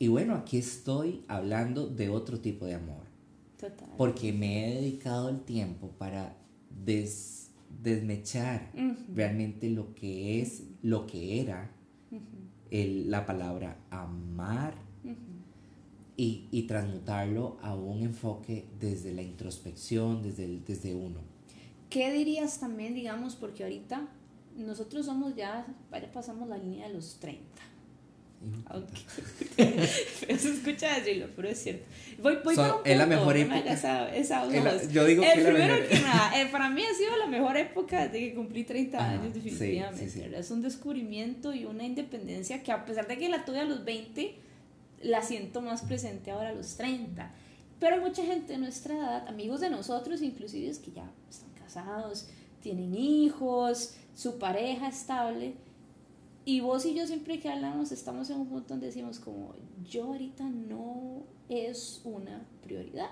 Speaker 2: Y bueno, aquí estoy hablando de otro tipo de amor.
Speaker 1: Total.
Speaker 2: Porque me he dedicado el tiempo para des- desmechar realmente lo que es, lo que era el- la palabra amar y, y transmutarlo a un enfoque desde la introspección, desde, el- desde uno.
Speaker 1: ¿Qué dirías también, digamos, porque ahorita nosotros somos ya, ya pasamos la línea de los 30? Aunque [laughs] se escucha decirlo, pero es cierto. Voy, voy para un
Speaker 2: es la mejor
Speaker 1: no
Speaker 2: época.
Speaker 1: Esa, esa
Speaker 2: Es la- yo digo
Speaker 1: Eh,
Speaker 2: que la
Speaker 1: primero
Speaker 2: mejor.
Speaker 1: que nada, [laughs] eh, para mí ha sido la mejor época desde que cumplí 30
Speaker 2: Ajá,
Speaker 1: años,
Speaker 2: sí,
Speaker 1: definitivamente.
Speaker 2: sí, sí.
Speaker 1: ¿verdad? Es un descubrimiento y una independencia que a pesar de que la tuve a los 20, la siento más presente ahora a los 30. Pero hay mucha gente de nuestra edad, amigos de nosotros inclusive, es que ya están casados, tienen hijos, su pareja estable. Y vos y yo siempre que hablamos estamos en un punto donde decimos como yo ahorita no es una prioridad.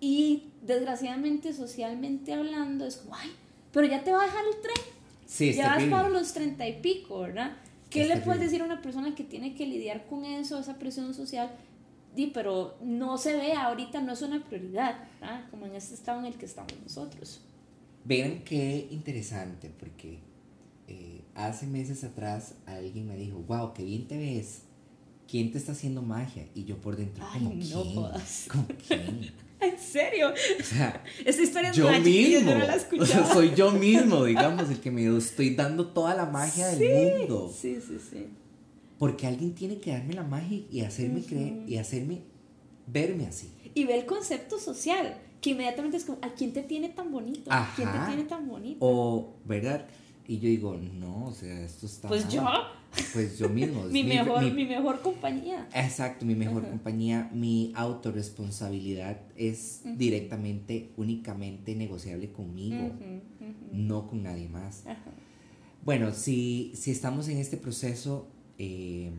Speaker 1: Y desgraciadamente socialmente hablando es como, ay, pero ya te va a dejar el tren.
Speaker 2: Sí,
Speaker 1: ya vas para los treinta y pico, ¿verdad? ¿Qué le puedes decir a una persona que tiene que lidiar con eso, esa presión social? Di, pero no se ve ahorita, no es una prioridad, ¿verdad? Como en este estado en el que estamos nosotros.
Speaker 2: Vean qué interesante, porque eh, hace meses atrás alguien me dijo, wow, qué bien te ves. ¿Quién te está haciendo magia? Y yo por dentro,
Speaker 1: Ay,
Speaker 2: ¿como
Speaker 1: no
Speaker 2: quién?
Speaker 1: jodas.
Speaker 2: ¿Como quién? [laughs]
Speaker 1: ¿En serio?
Speaker 2: O sea, [laughs]
Speaker 1: Esta historia es
Speaker 2: yo
Speaker 1: chiquillos,
Speaker 2: mismo.
Speaker 1: yo no la
Speaker 2: O sea, soy yo [laughs] mismo, digamos, el que me estoy dando toda la magia del mundo.
Speaker 1: Sí, sí, sí.
Speaker 2: Porque alguien tiene que darme la magia y hacerme creer y hacerme verme así.
Speaker 1: Y ve el concepto social, que inmediatamente es como, ¿a quién te tiene tan bonito? ¿A ¿Quién te tiene tan bonito?
Speaker 2: O, ¿verdad? Y yo digo, no, o sea, esto está
Speaker 1: Pues
Speaker 2: mal.
Speaker 1: yo,
Speaker 2: Pues yo mismo. [laughs]
Speaker 1: mi, mejor,
Speaker 2: mi-
Speaker 1: mi mejor compañía.
Speaker 2: Exacto, mi mejor compañía, mi autorresponsabilidad es directamente, únicamente negociable conmigo, no con nadie más. Bueno, si, si estamos en este proceso, eh,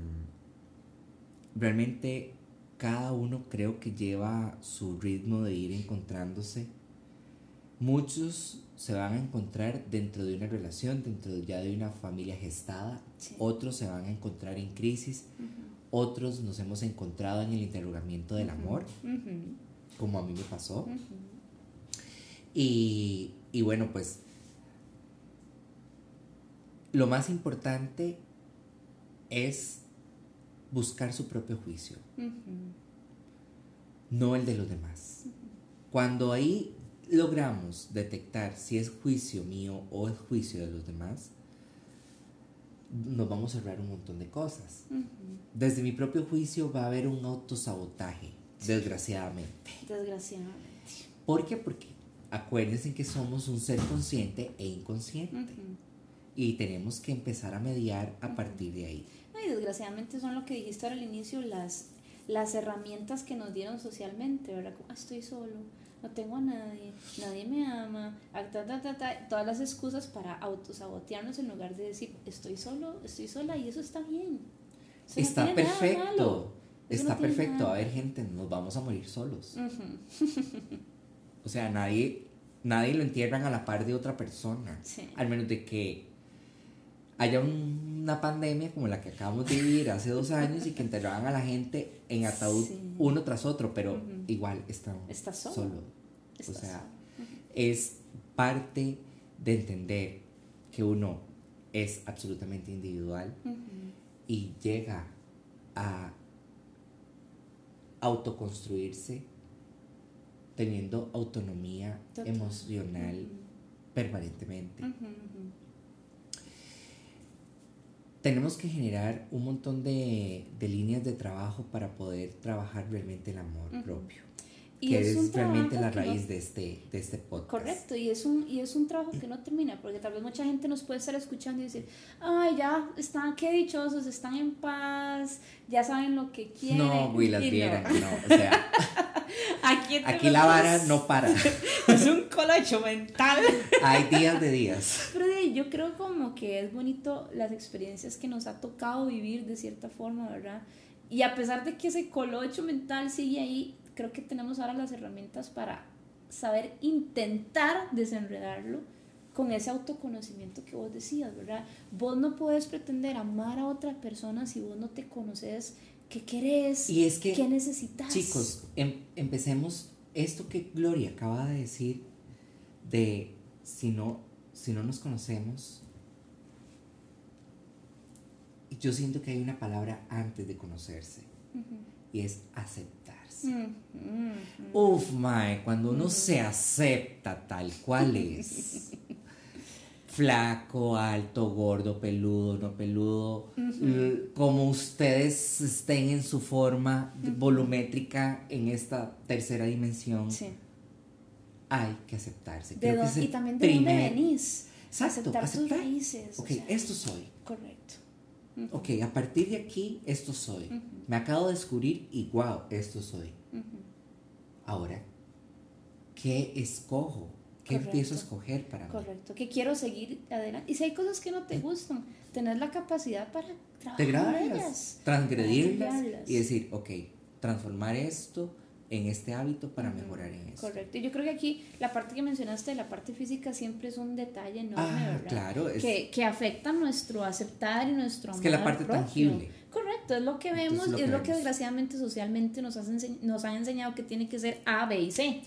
Speaker 2: realmente cada uno creo que lleva su ritmo de ir encontrándose. Muchos se van a encontrar dentro de una relación, dentro ya de una familia gestada,
Speaker 1: Sí.
Speaker 2: otros se van a encontrar en crisis, otros nos hemos encontrado en el interrogamiento del amor, como a mí me pasó. Y, y bueno, pues lo más importante es buscar su propio juicio, no el de los demás. Cuando ahí logramos detectar si es juicio mío o es juicio de los demás, nos vamos a ahorrar un montón de cosas. Desde mi propio juicio va a haber un autosabotaje, desgraciadamente.
Speaker 1: Desgraciadamente.
Speaker 2: ¿Por qué? Porque acuérdense que somos un ser consciente e inconsciente. Y tenemos que empezar a mediar a partir de ahí.
Speaker 1: y desgraciadamente son lo que dijiste al inicio, las, las herramientas que nos dieron socialmente, ¿verdad? Como, ah, estoy solo, no tengo a nadie, nadie me ama, ah, todas las excusas para autosabotearnos en lugar de decir, estoy solo, estoy sola y eso está bien.
Speaker 2: está perfecto, está perfecto. A ver, gente, nos vamos a morir solos. [laughs] o sea, nadie, nadie lo entierran a la par de otra persona. Al menos de que haya una pandemia como la que acabamos de vivir hace dos años y que enterraban a la gente en ataúd uno tras otro, pero igual están
Speaker 1: Está
Speaker 2: solo. o sea, es parte de entender que uno es absolutamente individual y llega a autoconstruirse teniendo autonomía emocional permanentemente tenemos que generar un montón de, líneas de trabajo para poder trabajar realmente el amor propio. Y que es, realmente la raíz de, este, de este podcast.
Speaker 1: Correcto, y es, un, y es un trabajo que no termina, porque tal vez mucha gente nos puede estar escuchando y decir, ay, ya están, qué dichosos, están en paz, ya saben lo que quieren.
Speaker 2: No, güey, las vieran, no. o sea, [laughs] aquí, la vara no para. [laughs]
Speaker 1: es un colacho mental. [laughs]
Speaker 2: Hay días de días.
Speaker 1: Pero yo creo como que es bonito las experiencias que nos ha tocado vivir de cierta forma, ¿verdad? Y a pesar de que ese colocho mental sigue ahí, creo que tenemos ahora las herramientas para saber intentar desenredarlo con ese autoconocimiento que vos decías, ¿verdad? Vos no puedes pretender amar a otra persona si vos no te conoces qué querés,
Speaker 2: y es que,
Speaker 1: qué necesitas.
Speaker 2: Chicos, em, empecemos esto que Gloria acaba de decir de si no, si no nos conocemos, yo siento que hay una palabra antes de conocerse y es aceptarse. Uf, mae, cuando uno se acepta tal cual es, [laughs] flaco, alto, gordo, peludo, no peludo, como ustedes estén en su forma volumétrica en esta tercera dimensión, hay que aceptarse.
Speaker 1: y también de dónde venís.
Speaker 2: Exacto,
Speaker 1: aceptar, tus raíces.
Speaker 2: Ok, esto soy.
Speaker 1: Correcto.
Speaker 2: Ok, a partir de aquí, esto soy. Me acabo de descubrir y wow, esto soy. Ahora, ¿qué escojo? ¿Qué empiezo a escoger para mí?
Speaker 1: Correcto, que quiero seguir adelante. Y si hay cosas que no te gustan, tener la capacidad para
Speaker 2: trabajar ellas, transgredirlas y decir, ok, transformar esto en este hábito para mejorar en eso.
Speaker 1: Correcto. Y yo creo que aquí la parte que mencionaste, la parte física, siempre es un detalle enorme, ah,
Speaker 2: ¿verdad? Claro.
Speaker 1: Es, que, que, afecta nuestro aceptar y nuestro amor.
Speaker 2: Es que la parte tangible.
Speaker 1: Correcto, es lo que vemos y es lo que desgraciadamente socialmente nos, nos han enseñado que tiene que ser A, B y C.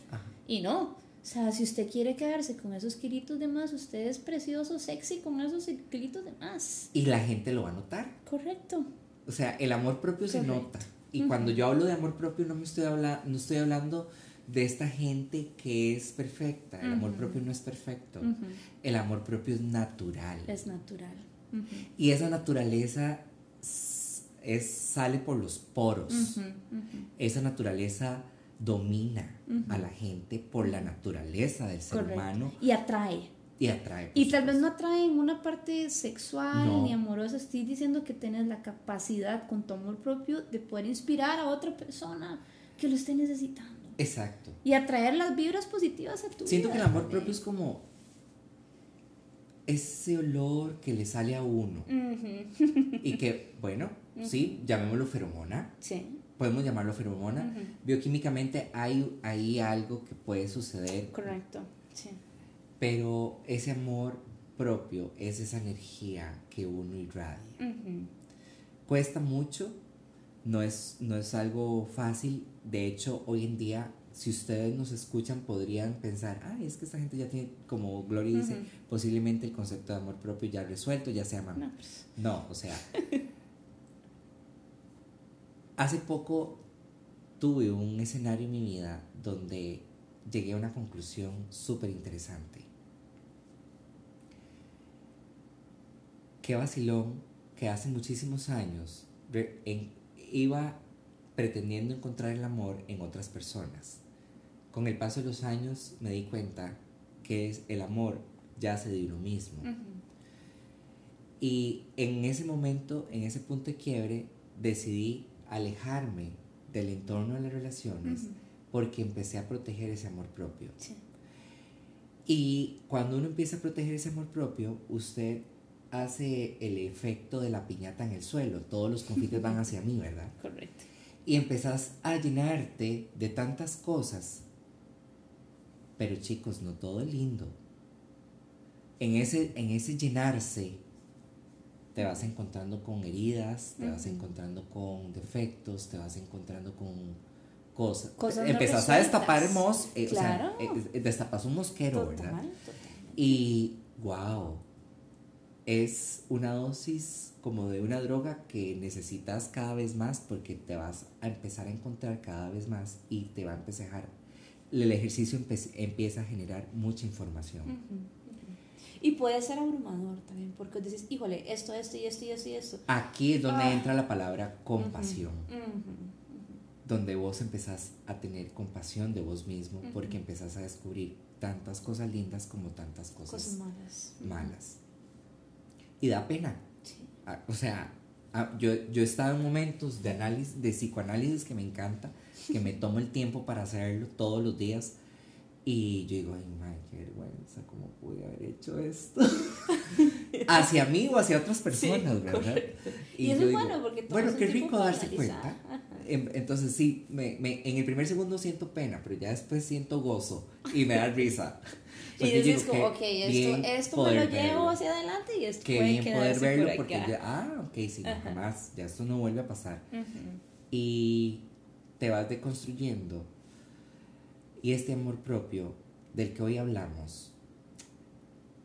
Speaker 1: Y no. O sea, si usted quiere quedarse con esos kilitos de más, usted es precioso, sexy con esos kilitos de más.
Speaker 2: Y la gente lo va a notar.
Speaker 1: Correcto.
Speaker 2: O sea, el amor propio se nota. Y cuando yo hablo de amor propio no me estoy hablando, no estoy hablando de esta gente que es perfecta. El amor propio no es perfecto. El amor propio es natural.
Speaker 1: Es natural.
Speaker 2: Y esa naturaleza es, sale por los poros. Esa naturaleza domina a la gente por la naturaleza del ser humano.
Speaker 1: Y atrae.
Speaker 2: Y atrae.
Speaker 1: Y tal vez no atrae en una parte sexual ni amorosa. Estoy diciendo que tienes la capacidad con tu amor propio de poder inspirar a otra persona que lo esté necesitando.
Speaker 2: Exacto.
Speaker 1: Y atraer las vibras positivas a tu
Speaker 2: Siento que el amor propio es como ese olor que le sale a uno. y que, bueno, sí, llamémoslo feromona.
Speaker 1: Sí.
Speaker 2: Podemos llamarlo feromona. Bioquímicamente hay, hay algo que puede suceder.
Speaker 1: Correcto, sí
Speaker 2: pero ese amor propio es esa energía que uno irradia. Cuesta mucho, no es, no es algo fácil. De hecho, hoy en día, si ustedes nos escuchan, podrían pensar, ay, es que esta gente ya tiene, como Gloria dice, posiblemente el concepto de amor propio ya resuelto, ya se llama. No, pues. no o sea, [laughs] hace poco tuve un escenario en mi vida donde llegué a una conclusión súper interesante. Qué vacilón que hace muchísimos años iba pretendiendo encontrar el amor en otras personas. Con el paso de los años me di cuenta que es el amor yace de uno mismo. Y en ese momento, en ese punto de quiebre, decidí alejarme del entorno de las relaciones porque empecé a proteger ese amor propio. Y cuando uno empieza a proteger ese amor propio, usted hace el efecto de la piñata en el suelo. Todos los confites van hacia mí, ¿verdad? [laughs]
Speaker 1: Correcto.
Speaker 2: Y empezás a llenarte de tantas cosas. Pero chicos, no todo es lindo. En ese, en ese llenarse, te vas encontrando con heridas, te vas encontrando con defectos, te vas encontrando con cosas.
Speaker 1: cosas
Speaker 2: Empezás a destapar mos, eh, o sea, eh, eh, destapas un mosquero, ¿verdad? Y wow, es una dosis como de una droga que necesitas cada vez más porque te vas a empezar a encontrar cada vez más y te va a empezar, el ejercicio empieza a generar mucha información.
Speaker 1: Y puede ser abrumador también, porque dices, híjole, esto, esto y esto y esto y esto.
Speaker 2: Aquí es donde ah. entra la palabra compasión. Donde vos empezás a tener compasión de vos mismo, porque empezás a descubrir tantas cosas lindas como tantas cosas,
Speaker 1: malas.
Speaker 2: malas. Y da pena. Ah, o sea, ah, yo, yo he estado en momentos de análisis, de psicoanálisis que me encanta, que me tomo el tiempo para hacerlo todos los días y yo digo, ay, madre, qué vergüenza, ¿cómo pude haber hecho esto? [laughs] hacia mí o hacia otras personas, ¿verdad?
Speaker 1: Y, eso es bueno, porque
Speaker 2: Bueno, qué rico darse cuenta. Entonces, sí, me, me, en el primer segundo siento pena, pero ya después siento gozo y me da risa. [laughs]
Speaker 1: y dices como, ok, esto, esto me lo llevo hacia adelante y esto
Speaker 2: Qué puede bien poder verlo porque ya, ah, ok, sí, no, jamás, ya esto no vuelve a pasar. Y te vas deconstruyendo. Y este amor propio del que hoy hablamos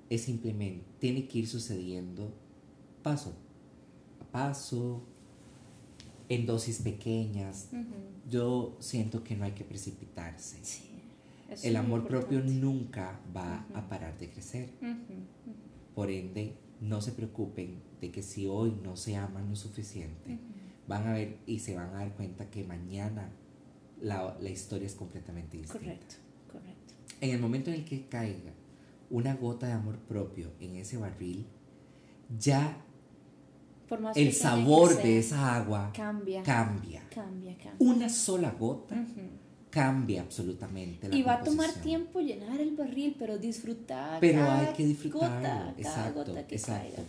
Speaker 2: es simplemente, tiene que ir sucediendo paso a paso, en dosis pequeñas. Yo siento que no hay que precipitarse. El amor propio nunca va a parar de crecer. Por ende, no se preocupen de que si hoy no se aman lo suficiente, van a ver y se van a dar cuenta que mañana la, la historia es completamente distinta.
Speaker 1: Correcto, correcto.
Speaker 2: En el momento en el que caiga una gota de amor propio en ese barril, ya el sabor de esa agua
Speaker 1: cambia,
Speaker 2: cambia.
Speaker 1: Cambia, cambia.
Speaker 2: Una sola gota cambia absolutamente la
Speaker 1: Y va a tomar tiempo llenar el barril, pero disfrutar.
Speaker 2: Pero hay que disfrutarlo. exacto, exacto.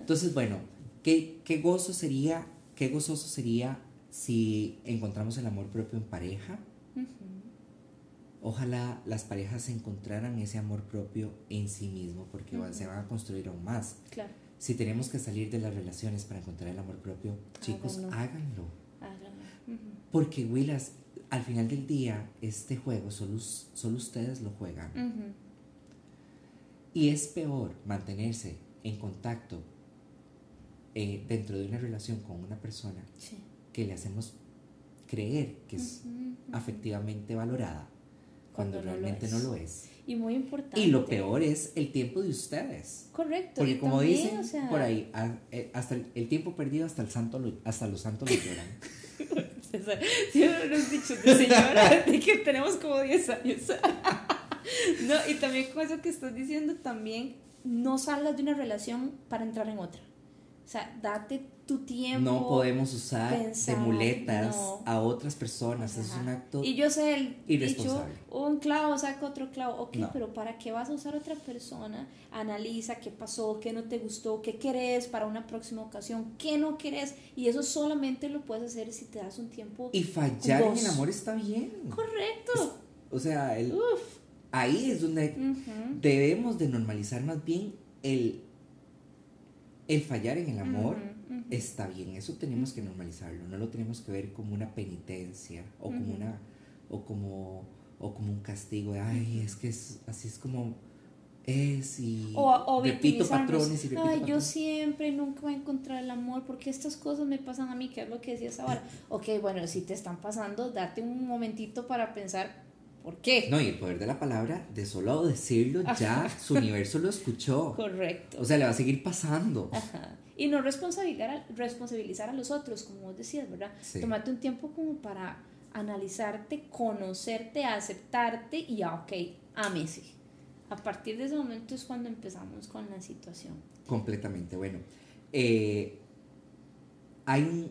Speaker 2: Entonces, bueno, ¿qué, qué gozo sería, qué gozoso sería si encontramos el amor propio en pareja, ojalá las parejas encontraran ese amor propio en sí mismo, porque se van a construir aún más.
Speaker 1: Claro.
Speaker 2: Si tenemos que salir de las relaciones para encontrar el amor propio, chicos, háganlo. Porque, Willas, al final del día, este juego solo, solo ustedes lo juegan. Y es peor mantenerse en contacto eh, dentro de una relación con una persona
Speaker 1: sí.
Speaker 2: que le hacemos creer que es afectivamente valorada cuando, realmente no lo es.
Speaker 1: Y muy importante.
Speaker 2: Y lo peor es el tiempo de ustedes.
Speaker 1: Correcto.
Speaker 2: Porque como dicen por ahí, eh, hasta el, tiempo perdido hasta el santo hasta los santos lo lloran. [laughs]
Speaker 1: Siempre nos dicho de señora [laughs] de que tenemos como 10 años. [laughs] no, y también con eso que estás diciendo, también no salgas de una relación para entrar en otra. O sea, date tu tiempo.
Speaker 2: No podemos usar de muletas a otras personas. Es un acto
Speaker 1: Y yo sé el irresponsable. dicho, un clavo saca otro clavo. Ok, pero ¿para qué vas a usar otra persona? Analiza qué pasó, qué no te gustó, qué querés para una próxima ocasión, qué no querés. Y eso solamente lo puedes hacer si te das un tiempo.
Speaker 2: Y fallar en el amor está bien.
Speaker 1: Correcto.
Speaker 2: o sea, el, ahí es donde debemos de normalizar más bien el el fallar en el amor está bien, eso tenemos que normalizarlo, no lo tenemos que ver como una penitencia o como una o como o como un castigo de ay, es que es, así es como es y
Speaker 1: o, repito patrones y repito ay, yo siempre nunca voy a encontrar el amor porque estas cosas me pasan a mí, que es lo que decías [laughs] ahora. ok, bueno, si te están pasando, date un momentito para pensar ¿por qué?
Speaker 2: No, y el poder de la palabra, de solo decirlo, ya su universo lo escuchó. [laughs]
Speaker 1: Correcto.
Speaker 2: O sea, le va a seguir pasando.
Speaker 1: Ajá. Y no responsabilizar a, responsabilizar a los otros, como vos decías, ¿verdad?
Speaker 2: Sí.
Speaker 1: Tomate un tiempo como para analizarte, conocerte, aceptarte y, ah, ok, ámese. A partir de ese momento es cuando empezamos con la situación.
Speaker 2: Completamente. Bueno, eh, hay, un-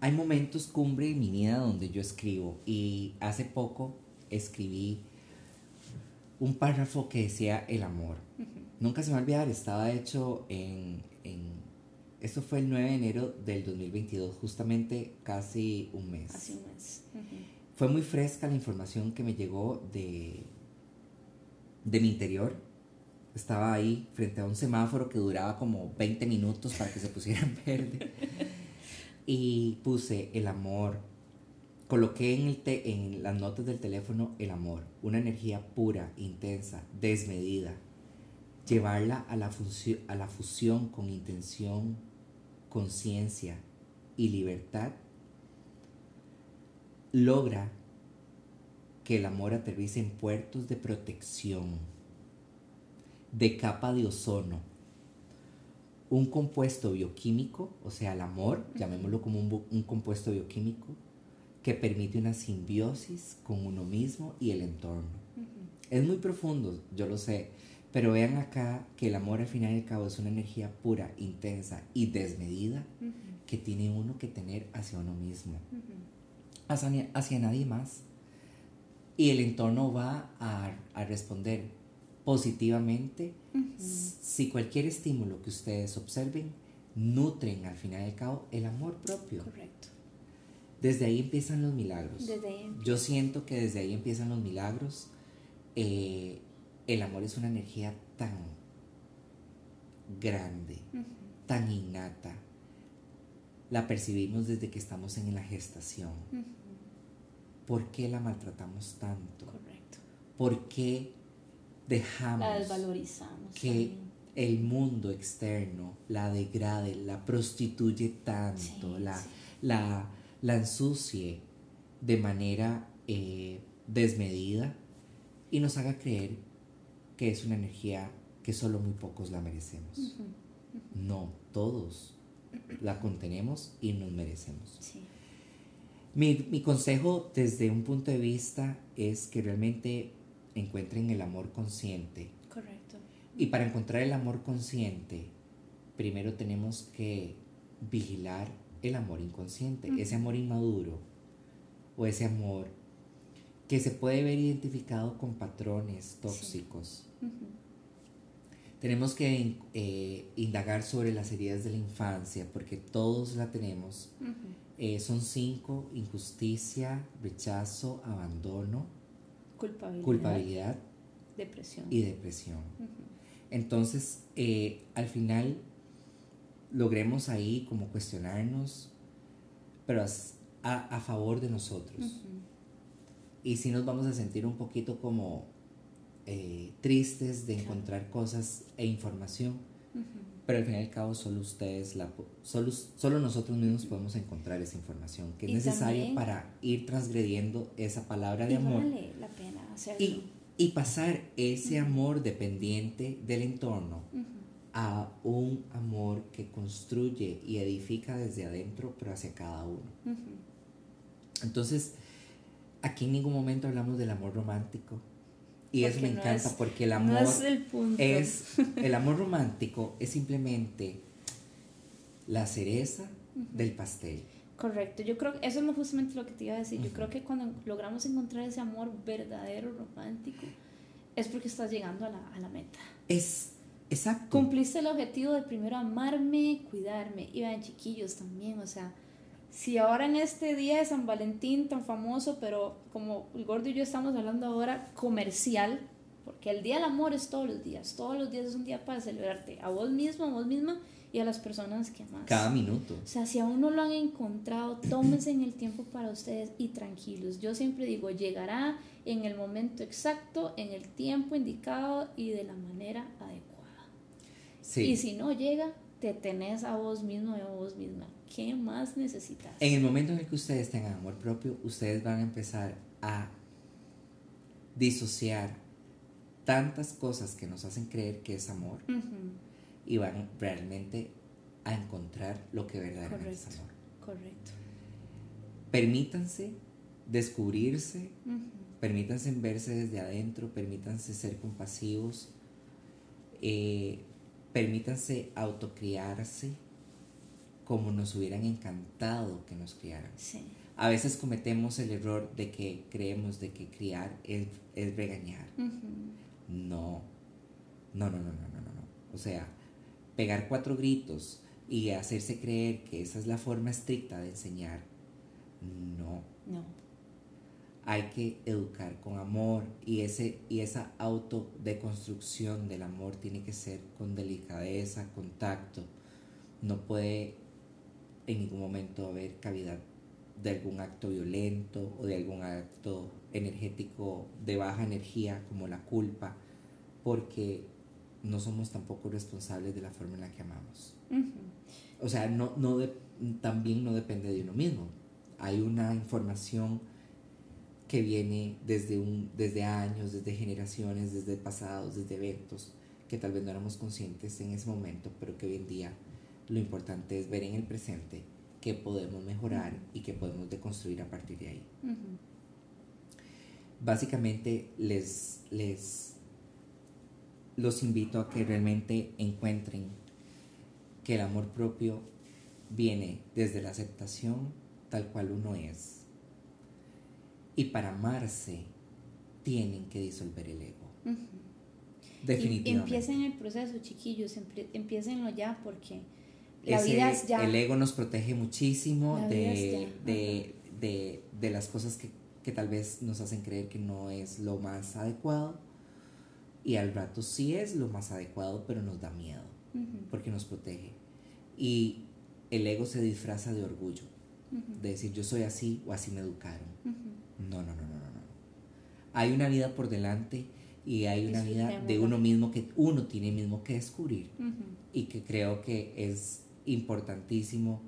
Speaker 2: hay momentos cumbre en mi vida donde yo escribo y hace poco escribí un párrafo que decía el amor. Nunca se me va a olvidar, estaba hecho en, en... Esto fue el 9 de enero del 2022, justamente casi un mes.
Speaker 1: Así un mes.
Speaker 2: Fue muy fresca la información que me llegó de, de mi interior. Estaba ahí frente a un semáforo que duraba como 20 minutos para que se pusiera en [laughs] verde. Y puse el amor. Coloqué en, el te- en las notas del teléfono el amor, una energía pura, intensa, desmedida. Llevarla a la, funcio- a la fusión con intención, conciencia y libertad logra que el amor aterrice en puertos de protección, de capa de ozono, un compuesto bioquímico, o sea, el amor, llamémoslo como un compuesto bioquímico, que permite una simbiosis con uno mismo y el entorno. Es muy profundo, yo lo sé, pero vean acá que el amor al final y al cabo es una energía pura, intensa y desmedida
Speaker 1: Ujú.
Speaker 2: que tiene uno que tener hacia uno mismo
Speaker 1: Ujú.
Speaker 2: hacia, ni- hacia nadie más. Y el entorno va a, a responder positivamente si cualquier estímulo que ustedes observen nutren al final y al cabo el amor propio.
Speaker 1: Correcto.
Speaker 2: Desde ahí empiezan los milagros.
Speaker 1: Desde ahí
Speaker 2: Yo siento que desde ahí empiezan los milagros. Eh, el amor es una energía tan grande, tan innata. La percibimos desde que estamos en la gestación. ¿Por qué la maltratamos tanto?
Speaker 1: Correcto.
Speaker 2: ¿Por qué dejamos
Speaker 1: La desvalorizamos.
Speaker 2: que
Speaker 1: también.
Speaker 2: el mundo externo la degrade, la prostituye tanto,
Speaker 1: Sí,
Speaker 2: la,
Speaker 1: sí.
Speaker 2: la, la ensucie de manera eh, desmedida y nos haga creer que es una energía que solo muy pocos la merecemos? No, todos la contenemos y nos merecemos.
Speaker 1: Sí.
Speaker 2: Mi, mi consejo desde un punto de vista es que realmente encuentren el amor consciente.
Speaker 1: Correcto.
Speaker 2: Y para encontrar el amor consciente, primero tenemos que vigilar el amor inconsciente, ese amor inmaduro o ese amor que se puede ver identificado con patrones tóxicos. Tenemos que eh, indagar sobre las heridas de la infancia porque todos la tenemos. Eh, son cinco, injusticia, rechazo, abandono,
Speaker 1: Culpabilidad.
Speaker 2: culpabilidad
Speaker 1: Depresión.
Speaker 2: y depresión. Entonces, eh, al final, logremos ahí como cuestionarnos, pero a, a favor de nosotros.
Speaker 1: Ujú.
Speaker 2: Y si nos vamos a sentir un poquito como eh, tristes de encontrar cosas e información,
Speaker 1: Ujú.
Speaker 2: pero al fin y al cabo solo ustedes, la, solo, solo nosotros mismos podemos encontrar esa información que es necesaria para ir transgrediendo esa palabra de
Speaker 1: Y
Speaker 2: amor
Speaker 1: vale la pena hacerlo.
Speaker 2: y, y pasar ese amor dependiente del entorno. A un amor que construye y edifica desde adentro, pero hacia cada uno. Entonces, aquí en ningún momento hablamos del amor romántico. Y eso
Speaker 1: Porque
Speaker 2: me
Speaker 1: no
Speaker 2: encanta
Speaker 1: es-
Speaker 2: porque el
Speaker 1: No
Speaker 2: amor
Speaker 1: es el punto.
Speaker 2: es, [laughs] el amor romántico es simplemente la cereza del pastel.
Speaker 1: Correcto, yo creo que eso es justamente lo que te iba a decir. Yo creo que cuando logramos encontrar ese amor verdadero, romántico, es porque estás llegando a la, a la meta.
Speaker 2: Es exacto.
Speaker 1: Cumpliste el objetivo de primero amarme, cuidarme. Y vean, chiquillos también, o sea, si ahora en este día de San Valentín tan famoso, pero como el gordo y yo estamos hablando ahora comercial, porque el Día del Amor es todos los días, todos los días es un día para celebrarte a vos mismo, a vos misma y a las personas que amas.
Speaker 2: Cada minuto.
Speaker 1: O sea, si aún no lo han encontrado, tómense en el tiempo para ustedes y tranquilos. Yo siempre digo, llegará en el momento exacto, en el tiempo indicado y de la manera adecuada.
Speaker 2: Sí.
Speaker 1: Y si no llega, te tenés a vos mismo y a vos misma. ¿Qué más necesitas?
Speaker 2: En el momento en el que ustedes tengan amor propio, ustedes van a empezar a disociar tantas cosas que nos hacen creer que es amor y van realmente a encontrar lo que verdaderamente es amor.
Speaker 1: Correcto.
Speaker 2: Permítanse descubrirse, permítanse verse desde adentro, permítanse ser compasivos, eh, permítanse autocriarse como nos hubieran encantado que nos criaran. A veces cometemos el error de que creemos de que criar es, regañar. No, no, no, no, no, no, no. O sea, pegar cuatro gritos y hacerse creer que esa es la forma estricta de enseñar, no.
Speaker 1: No.
Speaker 2: Hay que educar con amor y, ese, y esa autodeconstrucción del amor tiene que ser con delicadeza, con tacto. No puede en ningún momento haber cavidad de algún acto violento o de algún acto energético de baja energía como la culpa, porque no somos tampoco responsables de la forma en la que amamos. O sea, no, no también no depende de uno mismo. Hay una información que viene desde, un, desde años, desde generaciones, desde pasados, desde eventos, que tal vez no éramos conscientes en ese momento, pero que hoy en día lo importante es ver en el presente qué podemos mejorar y qué podemos deconstruir a partir de ahí. Básicamente les, les los invito a que realmente encuentren que el amor propio viene desde la aceptación tal cual uno es. Y para amarse tienen que disolver el ego.
Speaker 1: Definitivamente. empiecen el proceso, chiquillos, empiecenlo ya porque la vida es ya.
Speaker 2: El ego nos protege muchísimo de, de, las cosas que, que tal vez nos hacen creer que no es lo más adecuado y al rato sí es lo más adecuado, pero nos da miedo, porque nos protege. Y el ego se disfraza de orgullo, de decir yo soy así o así me educaron. No, no, no, no, no, no. Hay una vida por delante y hay una vida de uno mismo que uno tiene mismo que descubrir y que creo que es importantísimo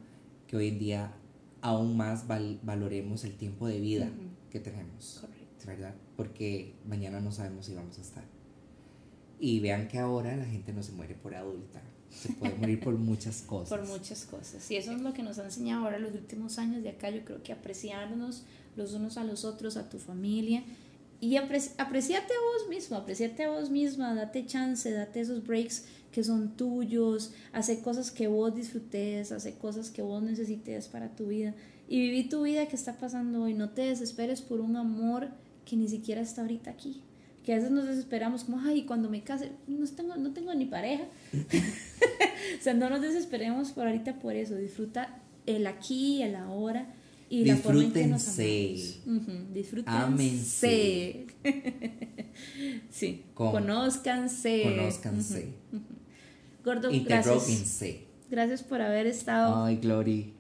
Speaker 2: que hoy en día aún más valoremos el tiempo de vida que tenemos, ¿verdad? Porque mañana no sabemos si vamos a estar. Y vean que ahora la gente no se muere por adulta, se puede morir por muchas [laughs] cosas.
Speaker 1: Por muchas cosas. Y eso es lo que nos ha enseñado ahora los últimos años de acá. Yo creo que apreciarnos los unos a los otros, a tu familia. Y apreciate a vos mismo, apreciate a vos misma, date chance, date esos breaks que son tuyos, hace cosas que vos disfrutes, hace cosas que vos necesites para tu vida. Y viví tu vida que está pasando hoy. No te desesperes por un amor que ni siquiera está ahorita aquí que a veces nos desesperamos como, ay, cuando me case, no tengo, no tengo ni pareja. [laughs] o sea, no nos desesperemos por ahorita por eso, disfruta el aquí, el ahora y la forma en que nos amamos. disfrútense. [laughs] sí, conózcanse.
Speaker 2: Conózcanse.
Speaker 1: Gordo, gracias. Gracias por haber estado.
Speaker 2: Ay, Glory.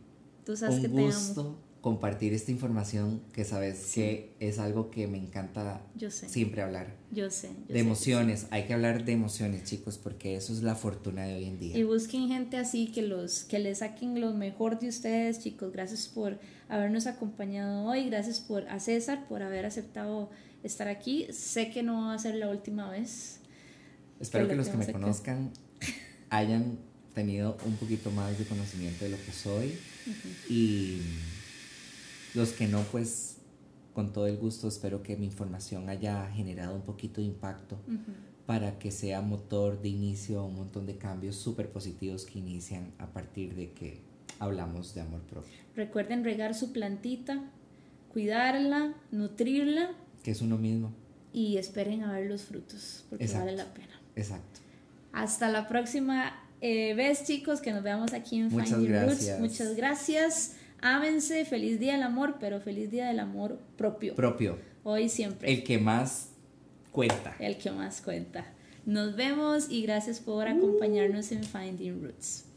Speaker 2: Tú sabes Un que te amo compartir esta información que sabes que es algo que me encanta siempre hablar.
Speaker 1: Yo sé.
Speaker 2: de emociones, hay que hablar de emociones, chicos, porque eso es la fortuna de hoy en día.
Speaker 1: Y busquen gente así que los que les saquen lo mejor de ustedes, chicos. Gracias por habernos acompañado hoy, gracias por a César por haber aceptado estar aquí. Sé que no va a ser la última vez.
Speaker 2: Espero que los que me conozcan hayan tenido un poquito más de conocimiento de lo que soy y los que no, pues con todo el gusto espero que mi información haya generado un poquito de impacto para que sea motor de inicio a un montón de cambios súper positivos que inician a partir de que hablamos de amor propio.
Speaker 1: Recuerden regar su plantita, cuidarla, nutrirla.
Speaker 2: Que es uno mismo.
Speaker 1: Y esperen a ver los frutos, porque vale la pena.
Speaker 2: Exacto.
Speaker 1: Hasta la próxima eh, vez, chicos, que nos veamos aquí en Finding Roots. Muchas gracias. Ámense, feliz día del amor, pero feliz día del amor propio.
Speaker 2: Propio.
Speaker 1: Hoy siempre.
Speaker 2: El que más cuenta.
Speaker 1: El que más cuenta. Nos vemos y gracias por acompañarnos en Finding Roots.